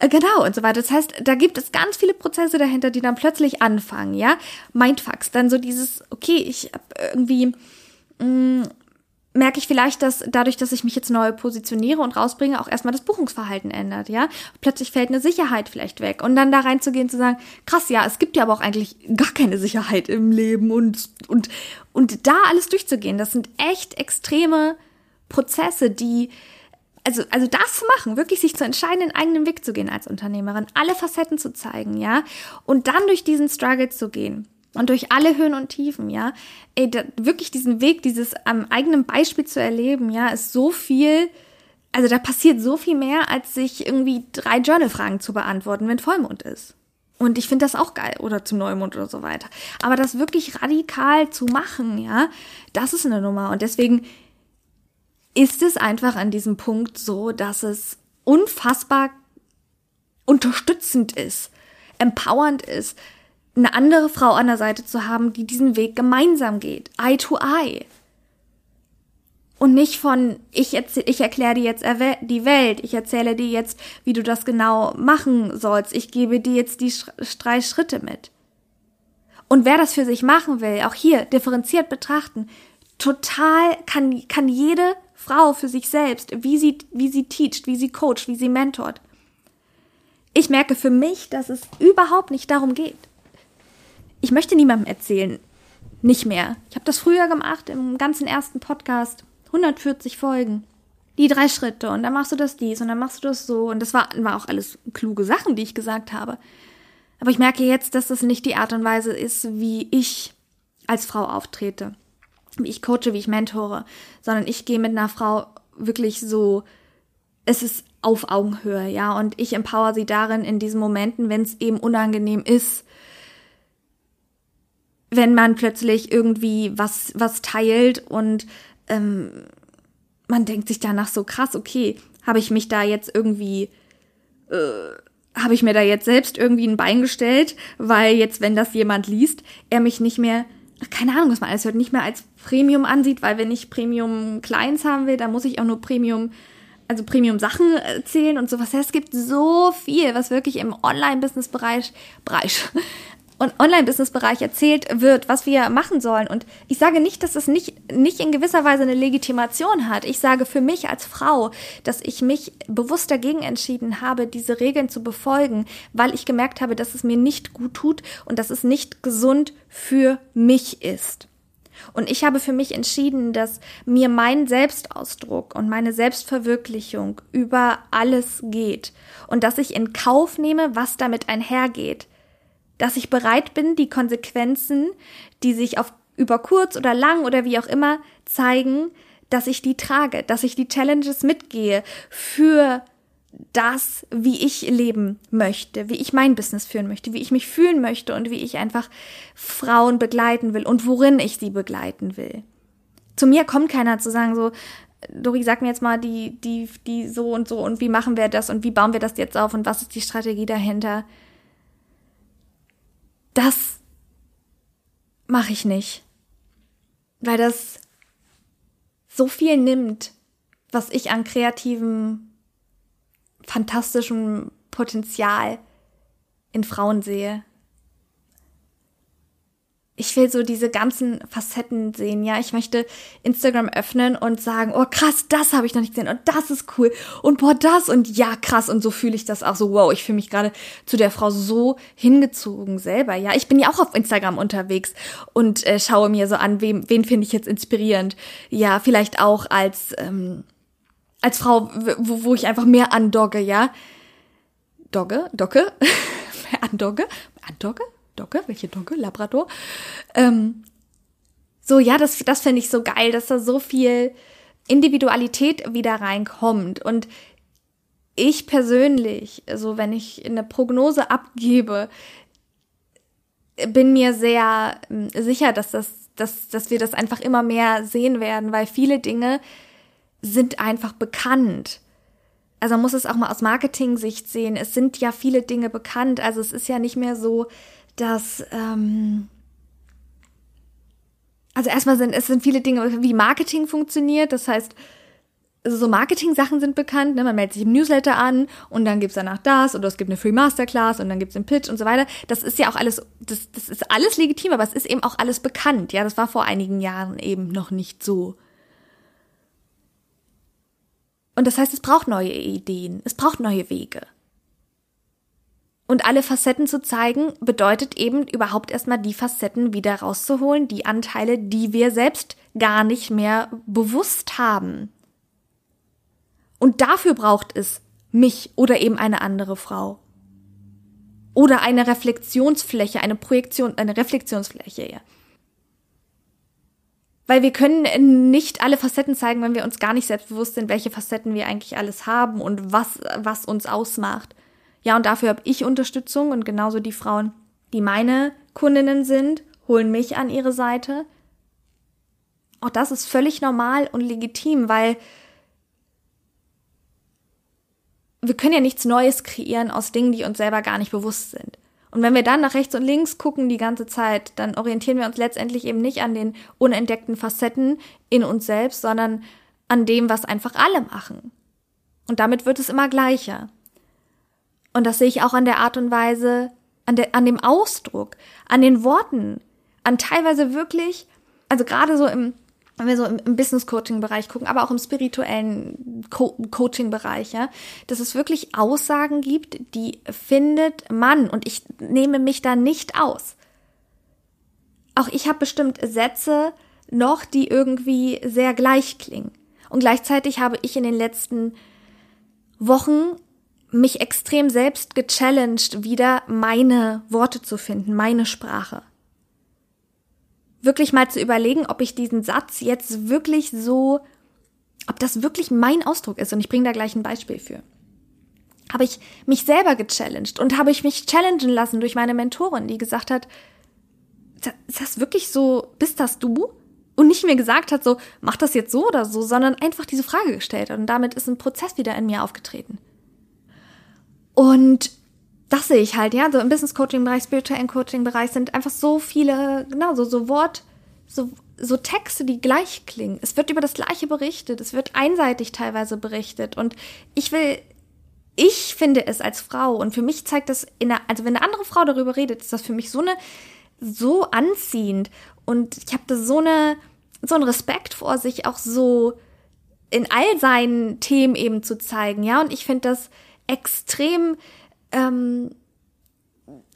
A: Äh, Genau und so weiter. Das heißt, da gibt es ganz viele Prozesse dahinter, die dann plötzlich anfangen, ja. Mindfucks, dann so dieses, okay, ich hab irgendwie mh, mm, merke ich vielleicht, dass dadurch, dass ich mich jetzt neu positioniere und rausbringe, auch erstmal das Buchungsverhalten ändert, ja. Plötzlich fällt eine Sicherheit vielleicht weg. Und dann da reinzugehen, zu sagen, krass, ja, es gibt ja aber auch eigentlich gar keine Sicherheit im Leben und, und, und da alles durchzugehen, das sind echt extreme Prozesse, die, also, also das zu machen, wirklich sich zu entscheiden, den eigenen Weg zu gehen als Unternehmerin, alle Facetten zu zeigen, ja, und dann durch diesen Struggle zu gehen und durch alle Höhen und Tiefen, ja, ey, da, wirklich diesen Weg, dieses am eigenen Beispiel zu erleben, ja, ist so viel, also da passiert so viel mehr, als sich irgendwie drei Journal-Fragen zu beantworten, wenn Vollmond ist. Und ich finde das auch geil oder zum Neumond oder so weiter. Aber das wirklich radikal zu machen, ja, das ist eine Nummer. Und deswegen ist es einfach an diesem Punkt so, dass es unfassbar unterstützend ist, empowernd ist, eine andere Frau an der Seite zu haben, die diesen Weg gemeinsam geht, eye to eye. Und nicht von, ich, ich erkläre dir jetzt die Welt, ich erzähle dir jetzt, wie du das genau machen sollst, ich gebe dir jetzt die drei Schritte mit. Und wer das für sich machen will, auch hier differenziert betrachten, total kann, kann jede Frau für sich selbst, wie sie, wie sie teacht, wie sie coacht, wie sie mentort. Ich merke für mich, dass es überhaupt nicht darum geht ich möchte niemandem erzählen. Nicht mehr. Ich habe das früher gemacht im ganzen ersten Podcast. 140 Folgen. Die drei Schritte und dann machst du das dies und dann machst du das so. Und das war, war auch alles kluge Sachen, die ich gesagt habe. Aber ich merke jetzt, dass das nicht die Art und Weise ist, wie ich als Frau auftrete. Wie ich coache, wie ich mentore. Sondern ich gehe mit einer Frau wirklich so, es ist auf Augenhöhe, ja. Und ich empower sie darin in diesen Momenten, wenn es eben unangenehm ist, wenn man plötzlich irgendwie was, was teilt und ähm, man denkt sich danach so krass, okay, habe ich mich da jetzt irgendwie, äh, habe ich mir da jetzt selbst irgendwie ein Bein gestellt, weil jetzt, wenn das jemand liest, er mich nicht mehr, keine Ahnung, was man alles hört, nicht mehr als Premium ansieht, weil wenn ich Premium Clients haben will, dann muss ich auch nur Premium also Premium Sachen erzählen und sowas. Es gibt so viel, was wirklich im Online-Business-Bereich, Bereich, Online-Business-Bereich erzählt wird, was wir machen sollen. Und ich sage nicht, dass es nicht, nicht in gewisser Weise eine Legitimation hat. Ich sage für mich als Frau, dass ich mich bewusst dagegen entschieden habe, diese Regeln zu befolgen, weil ich gemerkt habe, dass es mir nicht gut tut und dass es nicht gesund für mich ist. Und ich habe für mich entschieden, dass mir mein Selbstausdruck und meine Selbstverwirklichung über alles geht und dass ich in Kauf nehme, was damit einhergeht dass ich bereit bin, die Konsequenzen, die sich auf über kurz oder lang oder wie auch immer zeigen, dass ich die trage, dass ich die Challenges mitgehe für das, wie ich leben möchte, wie ich mein Business führen möchte, wie ich mich fühlen möchte und wie ich einfach Frauen begleiten will und worin ich sie begleiten will. Zu mir kommt keiner zu sagen so, Dori, sag mir jetzt mal die, die, die so und so und wie machen wir das und wie bauen wir das jetzt auf und was ist die Strategie dahinter? Das mache ich nicht, weil das so viel nimmt, was ich an kreativem, fantastischem Potenzial in Frauen sehe ich will so diese ganzen Facetten sehen, ja. Ich möchte Instagram öffnen und sagen, oh krass, das habe ich noch nicht gesehen und das ist cool und boah, das und ja, krass und so fühle ich das auch so, wow, ich fühle mich gerade zu der Frau so hingezogen selber, ja. Ich bin ja auch auf Instagram unterwegs und äh, schaue mir so an, wem, wen finde ich jetzt inspirierend. Ja, vielleicht auch als, ähm, als Frau, wo, wo ich einfach mehr andogge, ja Dogge, Docke, an Dogge, an Dogge, welche Dogge, Labrador. Ähm, so, ja, das, das finde ich so geil, dass da so viel Individualität wieder reinkommt. Und ich persönlich, also wenn ich eine Prognose abgebe, bin mir sehr ähm, sicher, dass das, dass, dass wir das einfach immer mehr sehen werden, weil viele Dinge sind einfach bekannt. Also man muss es auch mal aus Marketing-Sicht sehen. Es sind ja viele Dinge bekannt. Also es ist ja nicht mehr so, dass ähm, also erstmal sind es sind viele Dinge, wie Marketing funktioniert. Das heißt, also so Marketing-Sachen sind bekannt, ne? man meldet sich im Newsletter an und dann gibt's danach das oder es gibt eine Free Masterclass und dann gibt's den Pitch und so weiter. Das ist ja auch alles, das, das ist alles legitim, aber es ist eben auch alles bekannt. Ja, das war vor einigen Jahren eben noch nicht so. Und das heißt, es braucht neue Ideen, es braucht neue Wege. Und alle Facetten zu zeigen, bedeutet eben überhaupt erstmal die Facetten wieder rauszuholen, die Anteile, die wir selbst gar nicht mehr bewusst haben. Und dafür braucht es mich oder eben eine andere Frau. Oder eine Reflexionsfläche, eine Projektion, eine Reflexionsfläche, ja. Weil wir können nicht alle Facetten zeigen, wenn wir uns gar nicht selbstbewusst sind, welche Facetten wir eigentlich alles haben und was, was uns ausmacht. Ja, und dafür habe ich Unterstützung und genauso die Frauen, die meine Kundinnen sind, holen mich an ihre Seite. Auch das ist völlig normal und legitim, weil wir können ja nichts Neues kreieren aus Dingen, die uns selber gar nicht bewusst sind. Und wenn wir dann nach rechts und links gucken die ganze Zeit, dann orientieren wir uns letztendlich eben nicht an den unentdeckten Facetten in uns selbst, sondern an dem, was einfach alle machen. Und damit wird es immer gleicher. Und das sehe ich auch an der Art und Weise, an, der, an dem Ausdruck, an den Worten, an teilweise wirklich, also gerade so im wenn wir so im, Business-Coaching-Bereich gucken, aber auch im spirituellen Co Coaching-Bereich, ja, dass es wirklich Aussagen gibt, die findet man und ich nehme mich da nicht aus. Auch ich habe bestimmt Sätze noch, die irgendwie sehr gleich klingen. Und gleichzeitig habe ich in den letzten Wochen mich extrem selbst gechallenged, wieder meine Worte zu finden, meine Sprache wirklich mal zu überlegen, ob ich diesen Satz jetzt wirklich so, ob das wirklich mein Ausdruck ist. Und ich bringe da gleich ein Beispiel für. Habe ich mich selber gechallenged und habe ich mich challengen lassen durch meine Mentorin, die gesagt hat, ist das wirklich so, bist das du? Und nicht mir gesagt hat, so, mach das jetzt so oder so, sondern einfach diese Frage gestellt. Und damit ist ein Prozess wieder in mir aufgetreten. Und das sehe ich halt, ja, so im Business Coaching Bereich, Spiritual Coaching Bereich sind einfach so viele, genau, so, so Wort, so, so Texte, die gleich klingen. Es wird über das Gleiche berichtet, es wird einseitig teilweise berichtet. Und ich will, ich finde es als Frau und für mich zeigt das in der, also wenn eine andere Frau darüber redet, ist das für mich so eine, so anziehend. Und ich habe da so eine, so einen Respekt vor sich auch so in all seinen Themen eben zu zeigen, ja, und ich finde das extrem ähm,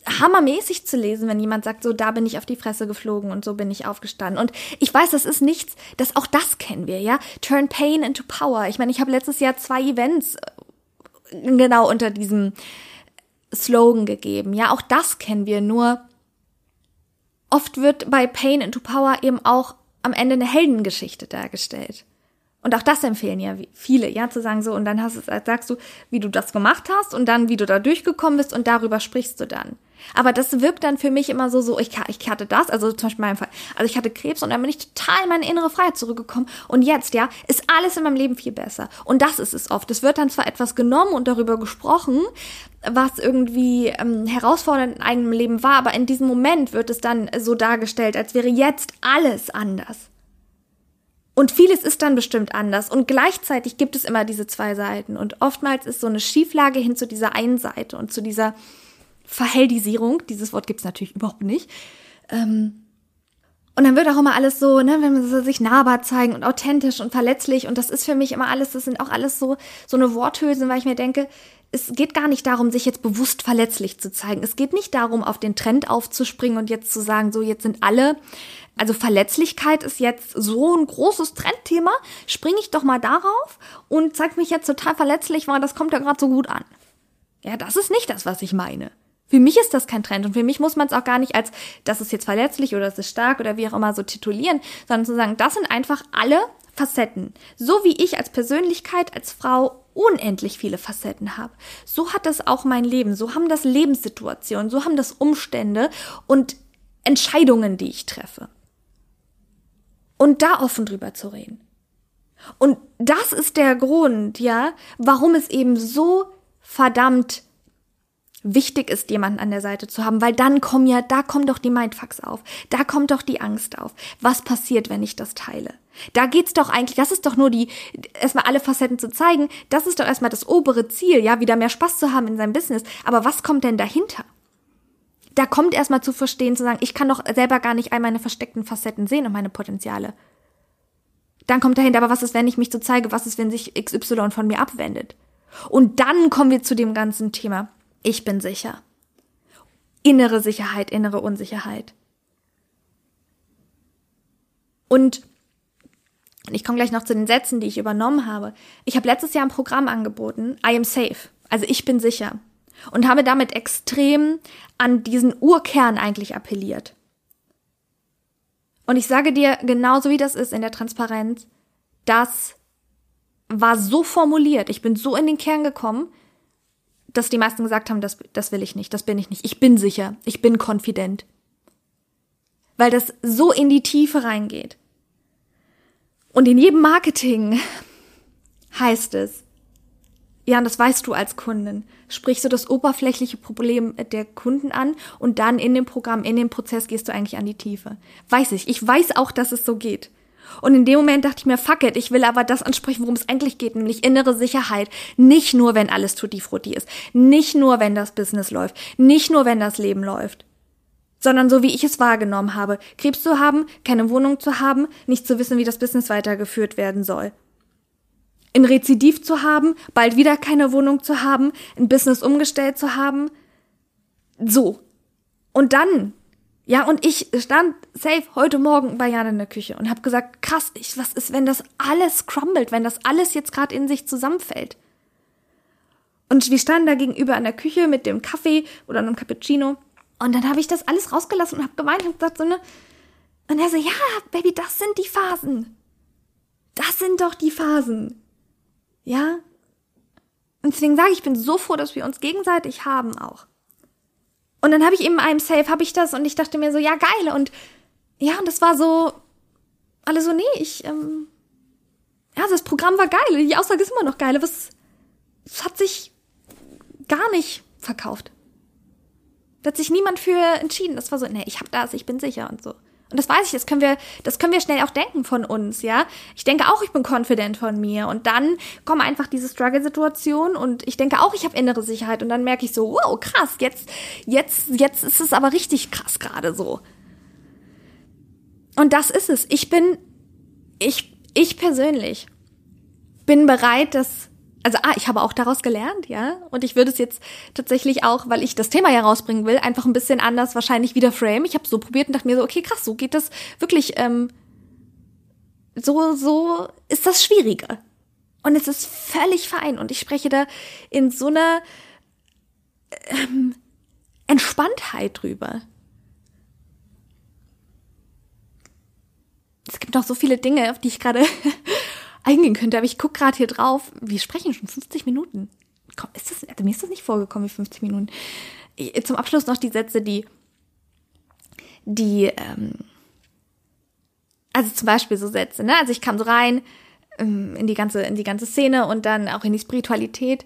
A: hammermäßig zu lesen, wenn jemand sagt, so da bin ich auf die Fresse geflogen und so bin ich aufgestanden. Und ich weiß, das ist nichts, das auch das kennen wir, ja. Turn Pain into Power. Ich meine, ich habe letztes Jahr zwei Events äh, genau unter diesem Slogan gegeben. Ja, auch das kennen wir. Nur oft wird bei Pain into Power eben auch am Ende eine Heldengeschichte dargestellt. Und auch das empfehlen ja viele, ja, zu sagen so, und dann hast du, sagst du, wie du das gemacht hast und dann, wie du da durchgekommen bist und darüber sprichst du dann. Aber das wirkt dann für mich immer so, so, ich, ich hatte das, also zum Beispiel in meinem Fall, also ich hatte Krebs und dann bin ich total in meine innere Freiheit zurückgekommen und jetzt, ja, ist alles in meinem Leben viel besser. Und das ist es oft. Es wird dann zwar etwas genommen und darüber gesprochen, was irgendwie ähm, herausfordernd in eigenem Leben war, aber in diesem Moment wird es dann so dargestellt, als wäre jetzt alles anders. Und vieles ist dann bestimmt anders. Und gleichzeitig gibt es immer diese zwei Seiten. Und oftmals ist so eine Schieflage hin zu dieser einen Seite und zu dieser Verheldisierung. Dieses Wort gibt es natürlich überhaupt nicht. Ähm, und dann wird auch immer alles so, ne, wenn man sich nahbar zeigen und authentisch und verletzlich. Und das ist für mich immer alles, das sind auch alles so, so eine Worthülsen, weil ich mir denke, es geht gar nicht darum, sich jetzt bewusst verletzlich zu zeigen. Es geht nicht darum, auf den Trend aufzuspringen und jetzt zu sagen, so jetzt sind alle also Verletzlichkeit ist jetzt so ein großes Trendthema, springe ich doch mal darauf und zeig mich jetzt total verletzlich, weil das kommt ja gerade so gut an. Ja, das ist nicht das, was ich meine. Für mich ist das kein Trend und für mich muss man es auch gar nicht als, das ist jetzt verletzlich oder das ist stark oder wie auch immer so titulieren, sondern zu sagen, das sind einfach alle Facetten. So wie ich als Persönlichkeit, als Frau unendlich viele Facetten habe. So hat das auch mein Leben, so haben das Lebenssituationen, so haben das Umstände und Entscheidungen, die ich treffe. Und da offen drüber zu reden. Und das ist der Grund, ja, warum es eben so verdammt wichtig ist, jemanden an der Seite zu haben, weil dann kommen ja, da kommen doch die Mindfucks auf, da kommt doch die Angst auf. Was passiert, wenn ich das teile? Da geht's doch eigentlich, das ist doch nur die, erstmal alle Facetten zu zeigen, das ist doch erstmal das obere Ziel, ja, wieder mehr Spaß zu haben in seinem Business. Aber was kommt denn dahinter? Da kommt erstmal zu verstehen, zu sagen, ich kann doch selber gar nicht all meine versteckten Facetten sehen und meine Potenziale. Dann kommt dahinter, aber was ist, wenn ich mich so zeige? Was ist, wenn sich XY von mir abwendet? Und dann kommen wir zu dem ganzen Thema ich bin sicher. Innere Sicherheit, innere Unsicherheit. Und ich komme gleich noch zu den Sätzen, die ich übernommen habe. Ich habe letztes Jahr ein Programm angeboten, I am safe, also ich bin sicher. Und habe damit extrem an diesen Urkern eigentlich appelliert. Und ich sage dir, genauso wie das ist in der Transparenz, das war so formuliert. Ich bin so in den Kern gekommen, dass die meisten gesagt haben, das, das will ich nicht, das bin ich nicht. Ich bin sicher, ich bin konfident. Weil das so in die Tiefe reingeht. Und in jedem Marketing heißt es, ja, und das weißt du als Kundin, sprichst du das oberflächliche Problem der Kunden an und dann in dem Programm, in dem Prozess gehst du eigentlich an die Tiefe. Weiß ich. Ich weiß auch, dass es so geht. Und in dem Moment dachte ich mir, fuck it, ich will aber das ansprechen, worum es eigentlich geht, nämlich innere Sicherheit. Nicht nur, wenn alles tutti frutti ist. Nicht nur, wenn das Business läuft. Nicht nur, wenn das Leben läuft. Sondern so wie ich es wahrgenommen habe. Krebs zu haben, keine Wohnung zu haben, nicht zu wissen, wie das Business weitergeführt werden soll. Ein Rezidiv zu haben, bald wieder keine Wohnung zu haben, ein Business umgestellt zu haben. So. Und dann ja, und ich stand safe heute Morgen bei Jan in der Küche und habe gesagt, krass, ich, was ist, wenn das alles crumbled, wenn das alles jetzt gerade in sich zusammenfällt? Und wir standen da gegenüber an der Küche mit dem Kaffee oder einem Cappuccino und dann habe ich das alles rausgelassen und habe geweint und gesagt so ne und er so, ja, Baby, das sind die Phasen. Das sind doch die Phasen. Ja? Und deswegen sage ich, ich bin so froh, dass wir uns gegenseitig haben auch. Und dann habe ich eben einem Safe, habe ich das und ich dachte mir so, ja, geil. Und ja, und das war so, alle so, nee, ich, ähm, ja, das Programm war geil. Die Aussage ist immer noch geil. Was, es hat sich gar nicht verkauft. Da hat sich niemand für entschieden. Das war so, nee, ich hab das, ich bin sicher und so. Und das weiß ich, das können wir, das können wir schnell auch denken von uns, ja. Ich denke auch, ich bin confident von mir. Und dann kommen einfach diese Struggle-Situationen und ich denke auch, ich habe innere Sicherheit. Und dann merke ich so, wow, krass, jetzt, jetzt, jetzt ist es aber richtig krass gerade so. Und das ist es. Ich bin, ich, ich persönlich bin bereit, das also ah, ich habe auch daraus gelernt, ja. Und ich würde es jetzt tatsächlich auch, weil ich das Thema ja rausbringen will, einfach ein bisschen anders wahrscheinlich wieder frame. Ich habe so probiert und dachte mir so, okay, krass, so geht das wirklich, ähm, so, so ist das schwieriger. Und es ist völlig fein. Und ich spreche da in so einer ähm, Entspanntheit drüber. Es gibt noch so viele Dinge, auf die ich gerade eingehen könnte, aber ich gucke gerade hier drauf. Wir sprechen schon 50 Minuten. Komm, ist das, also mir ist das nicht vorgekommen wie 50 Minuten. Zum Abschluss noch die Sätze, die, die, ähm, also zum Beispiel so Sätze, ne? Also ich kam so rein ähm, in die ganze, in die ganze Szene und dann auch in die Spiritualität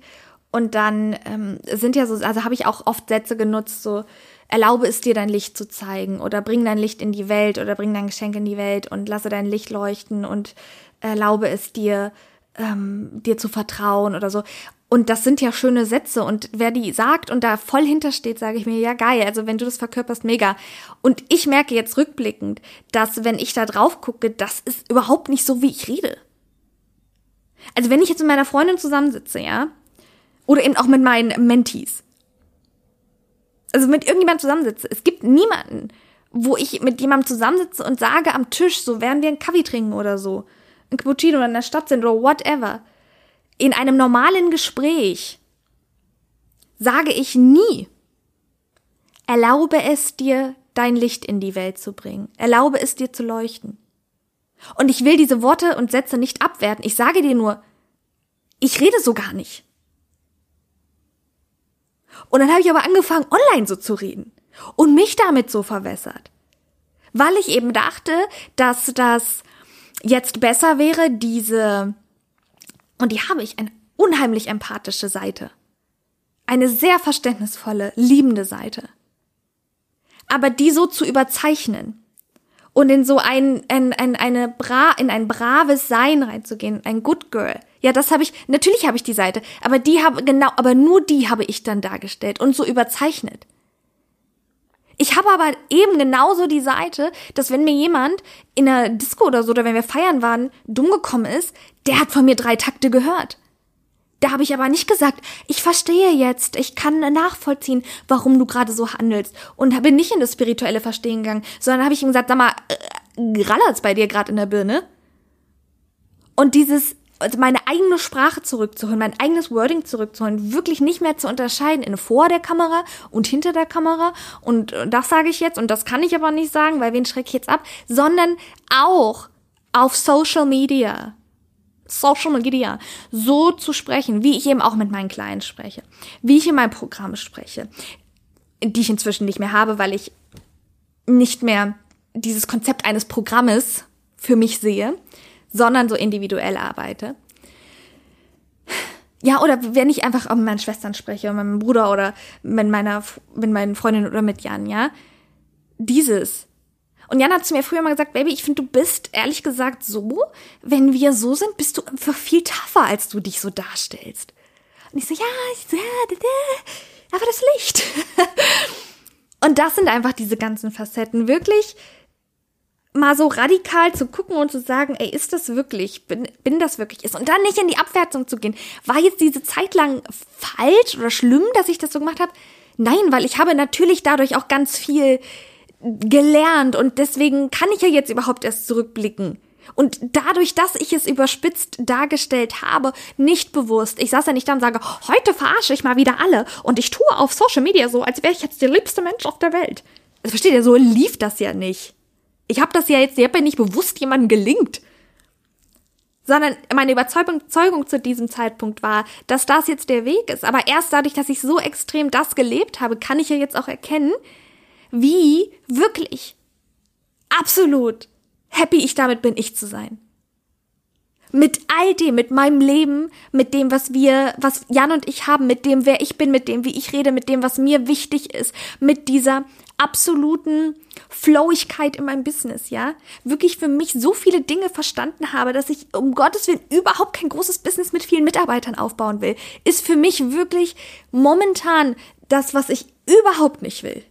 A: und dann ähm, sind ja so, also habe ich auch oft Sätze genutzt, so erlaube es dir dein Licht zu zeigen oder bring dein Licht in die Welt oder bring dein Geschenk in die Welt und lasse dein Licht leuchten und erlaube es dir, ähm, dir zu vertrauen oder so. Und das sind ja schöne Sätze und wer die sagt und da voll hintersteht, sage ich mir, ja geil, also wenn du das verkörperst, mega. Und ich merke jetzt rückblickend, dass wenn ich da drauf gucke, das ist überhaupt nicht so, wie ich rede. Also wenn ich jetzt mit meiner Freundin zusammensitze, ja, oder eben auch mit meinen Mentees, also mit irgendjemandem zusammensitze, es gibt niemanden, wo ich mit jemandem zusammensitze und sage am Tisch, so während wir einen Kaffee trinken oder so, ein Cappuccino oder in der Stadt sind oder whatever, in einem normalen Gespräch sage ich nie. Erlaube es dir, dein Licht in die Welt zu bringen. Erlaube es dir zu leuchten. Und ich will diese Worte und Sätze nicht abwerten. Ich sage dir nur, ich rede so gar nicht. Und dann habe ich aber angefangen, online so zu reden und mich damit so verwässert. Weil ich eben dachte, dass das jetzt besser wäre, diese, und die habe ich, eine unheimlich empathische Seite. Eine sehr verständnisvolle, liebende Seite. Aber die so zu überzeichnen und in so ein, ein, ein, eine bra, in ein braves Sein reinzugehen, ein Good Girl. Ja, das habe ich, natürlich habe ich die Seite, aber die habe, genau, aber nur die habe ich dann dargestellt und so überzeichnet. Ich habe aber eben genauso die Seite, dass wenn mir jemand in einer Disco oder so oder wenn wir feiern waren, dumm gekommen ist, der hat von mir drei Takte gehört. Da habe ich aber nicht gesagt, ich verstehe jetzt, ich kann nachvollziehen, warum du gerade so handelst und bin nicht in das spirituelle Verstehen gegangen, sondern habe ich ihm gesagt, sag mal, äh, rallert's bei dir gerade in der Birne? Und dieses meine eigene Sprache zurückzuholen, mein eigenes Wording zurückzuholen, wirklich nicht mehr zu unterscheiden in vor der Kamera und hinter der Kamera. Und das sage ich jetzt und das kann ich aber nicht sagen, weil wen schrecke ich jetzt ab, sondern auch auf Social Media. Social Media so zu sprechen, wie ich eben auch mit meinen Clients spreche, wie ich in meinem Programm spreche, die ich inzwischen nicht mehr habe, weil ich nicht mehr dieses Konzept eines Programmes für mich sehe, sondern so individuell arbeite. Ja, oder wenn ich einfach mit meinen Schwestern spreche, mit meinem Bruder oder mit meiner, mit meinen Freundinnen oder mit Jan, ja. Dieses. Und Jan hat zu mir früher mal gesagt, Baby, ich finde, du bist ehrlich gesagt so, wenn wir so sind, bist du einfach viel tougher, als du dich so darstellst. Und ich so, ja, ich so, ja, aber das Licht. und das sind einfach diese ganzen Facetten. Wirklich mal so radikal zu gucken und zu sagen, ey, ist das wirklich, bin, bin das wirklich ist und dann nicht in die Abwertung zu gehen. War jetzt diese Zeit lang falsch oder schlimm, dass ich das so gemacht habe? Nein, weil ich habe natürlich dadurch auch ganz viel gelernt und deswegen kann ich ja jetzt überhaupt erst zurückblicken. Und dadurch, dass ich es überspitzt dargestellt habe, nicht bewusst. Ich saß ja nicht da und sage, heute verarsche ich mal wieder alle und ich tue auf Social Media so, als wäre ich jetzt der liebste Mensch auf der Welt. Also versteht ihr, so lief das ja nicht. Ich habe das ja jetzt, ich habe ja nicht bewusst jemandem gelingt. Sondern meine Überzeugung zu diesem Zeitpunkt war, dass das jetzt der Weg ist. Aber erst dadurch, dass ich so extrem das gelebt habe, kann ich ja jetzt auch erkennen, wie wirklich absolut happy ich damit bin, ich zu sein. Mit all dem, mit meinem Leben, mit dem, was wir, was Jan und ich haben, mit dem, wer ich bin, mit dem, wie ich rede, mit dem, was mir wichtig ist, mit dieser absoluten Flowigkeit in meinem Business, ja, wirklich für mich so viele Dinge verstanden habe, dass ich um Gottes Willen überhaupt kein großes Business mit vielen Mitarbeitern aufbauen will, ist für mich wirklich momentan das, was ich überhaupt nicht will.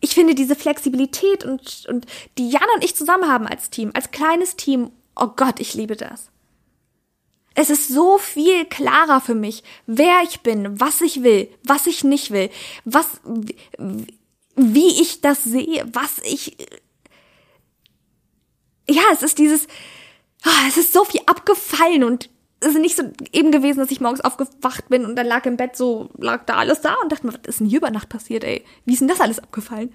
A: Ich finde diese Flexibilität und, und die Jan und ich zusammen haben als Team, als kleines Team, oh Gott, ich liebe das. Es ist so viel klarer für mich, wer ich bin, was ich will, was ich nicht will, was, wie ich das sehe, was ich. Ja, es ist dieses. Oh, es ist so viel abgefallen und es ist nicht so eben gewesen, dass ich morgens aufgewacht bin und dann lag im Bett so, lag da alles da und dachte mir, was ist denn hier über Nacht passiert, ey? Wie ist denn das alles abgefallen?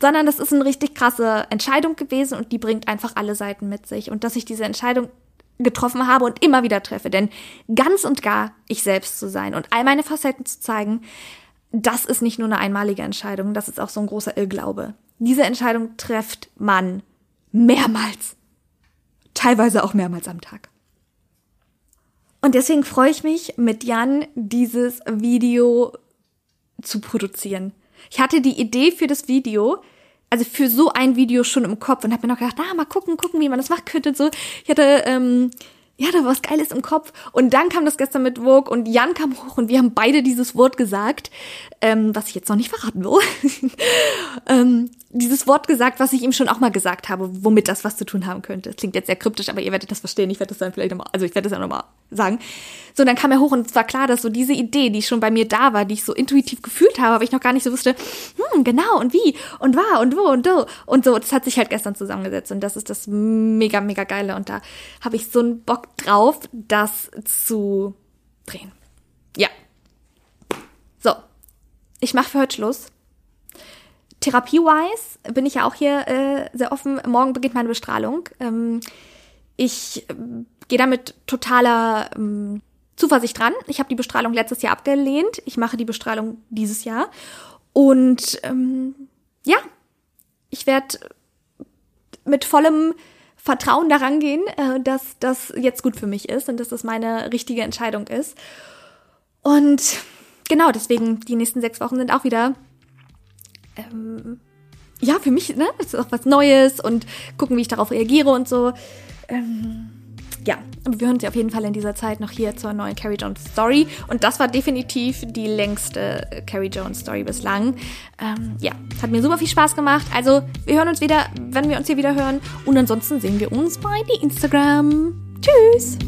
A: Sondern das ist eine richtig krasse Entscheidung gewesen und die bringt einfach alle Seiten mit sich. Und dass ich diese Entscheidung getroffen habe und immer wieder treffe. Denn ganz und gar ich selbst zu sein und all meine Facetten zu zeigen, das ist nicht nur eine einmalige Entscheidung, das ist auch so ein großer Irrglaube. Diese Entscheidung trifft man mehrmals. Teilweise auch mehrmals am Tag. Und deswegen freue ich mich, mit Jan dieses Video zu produzieren. Ich hatte die Idee für das Video, also für so ein Video schon im Kopf und habe mir noch gedacht, na, mal gucken, gucken, wie man das machen könnte. So, ich hatte ähm, ja, da war was Geiles im Kopf. Und dann kam das gestern mit Vogue und Jan kam hoch und wir haben beide dieses Wort gesagt, ähm, was ich jetzt noch nicht verraten will. ähm, dieses Wort gesagt, was ich ihm schon auch mal gesagt habe, womit das was zu tun haben könnte. Das klingt jetzt sehr kryptisch, aber ihr werdet das verstehen. Ich werde das dann vielleicht nochmal, also ich werde das ja nochmal sagen. So, dann kam er hoch und es war klar, dass so diese Idee, die schon bei mir da war, die ich so intuitiv gefühlt habe, aber ich noch gar nicht so wusste, hm, genau und wie und war und wo und do und so. Das hat sich halt gestern zusammengesetzt und das ist das mega, mega geile und da habe ich so einen Bock drauf, das zu drehen. Ja. So, ich mache für heute Schluss. Therapie-wise bin ich ja auch hier äh, sehr offen. Morgen beginnt meine Bestrahlung. Ähm, ich äh, gehe damit totaler ähm, Zuversicht dran. Ich habe die Bestrahlung letztes Jahr abgelehnt. Ich mache die Bestrahlung dieses Jahr. Und ähm, ja, ich werde mit vollem Vertrauen daran gehen, äh, dass das jetzt gut für mich ist und dass das meine richtige Entscheidung ist. Und genau, deswegen, die nächsten sechs Wochen sind auch wieder ähm, ja, für mich, ne, ist auch was Neues und gucken, wie ich darauf reagiere und so. Ähm, ja, aber wir hören ja auf jeden Fall in dieser Zeit noch hier zur neuen Carrie Jones Story. Und das war definitiv die längste Carrie Jones Story bislang. Ähm, ja, hat mir super viel Spaß gemacht. Also, wir hören uns wieder, wenn wir uns hier wieder hören. Und ansonsten sehen wir uns bei Instagram. Tschüss!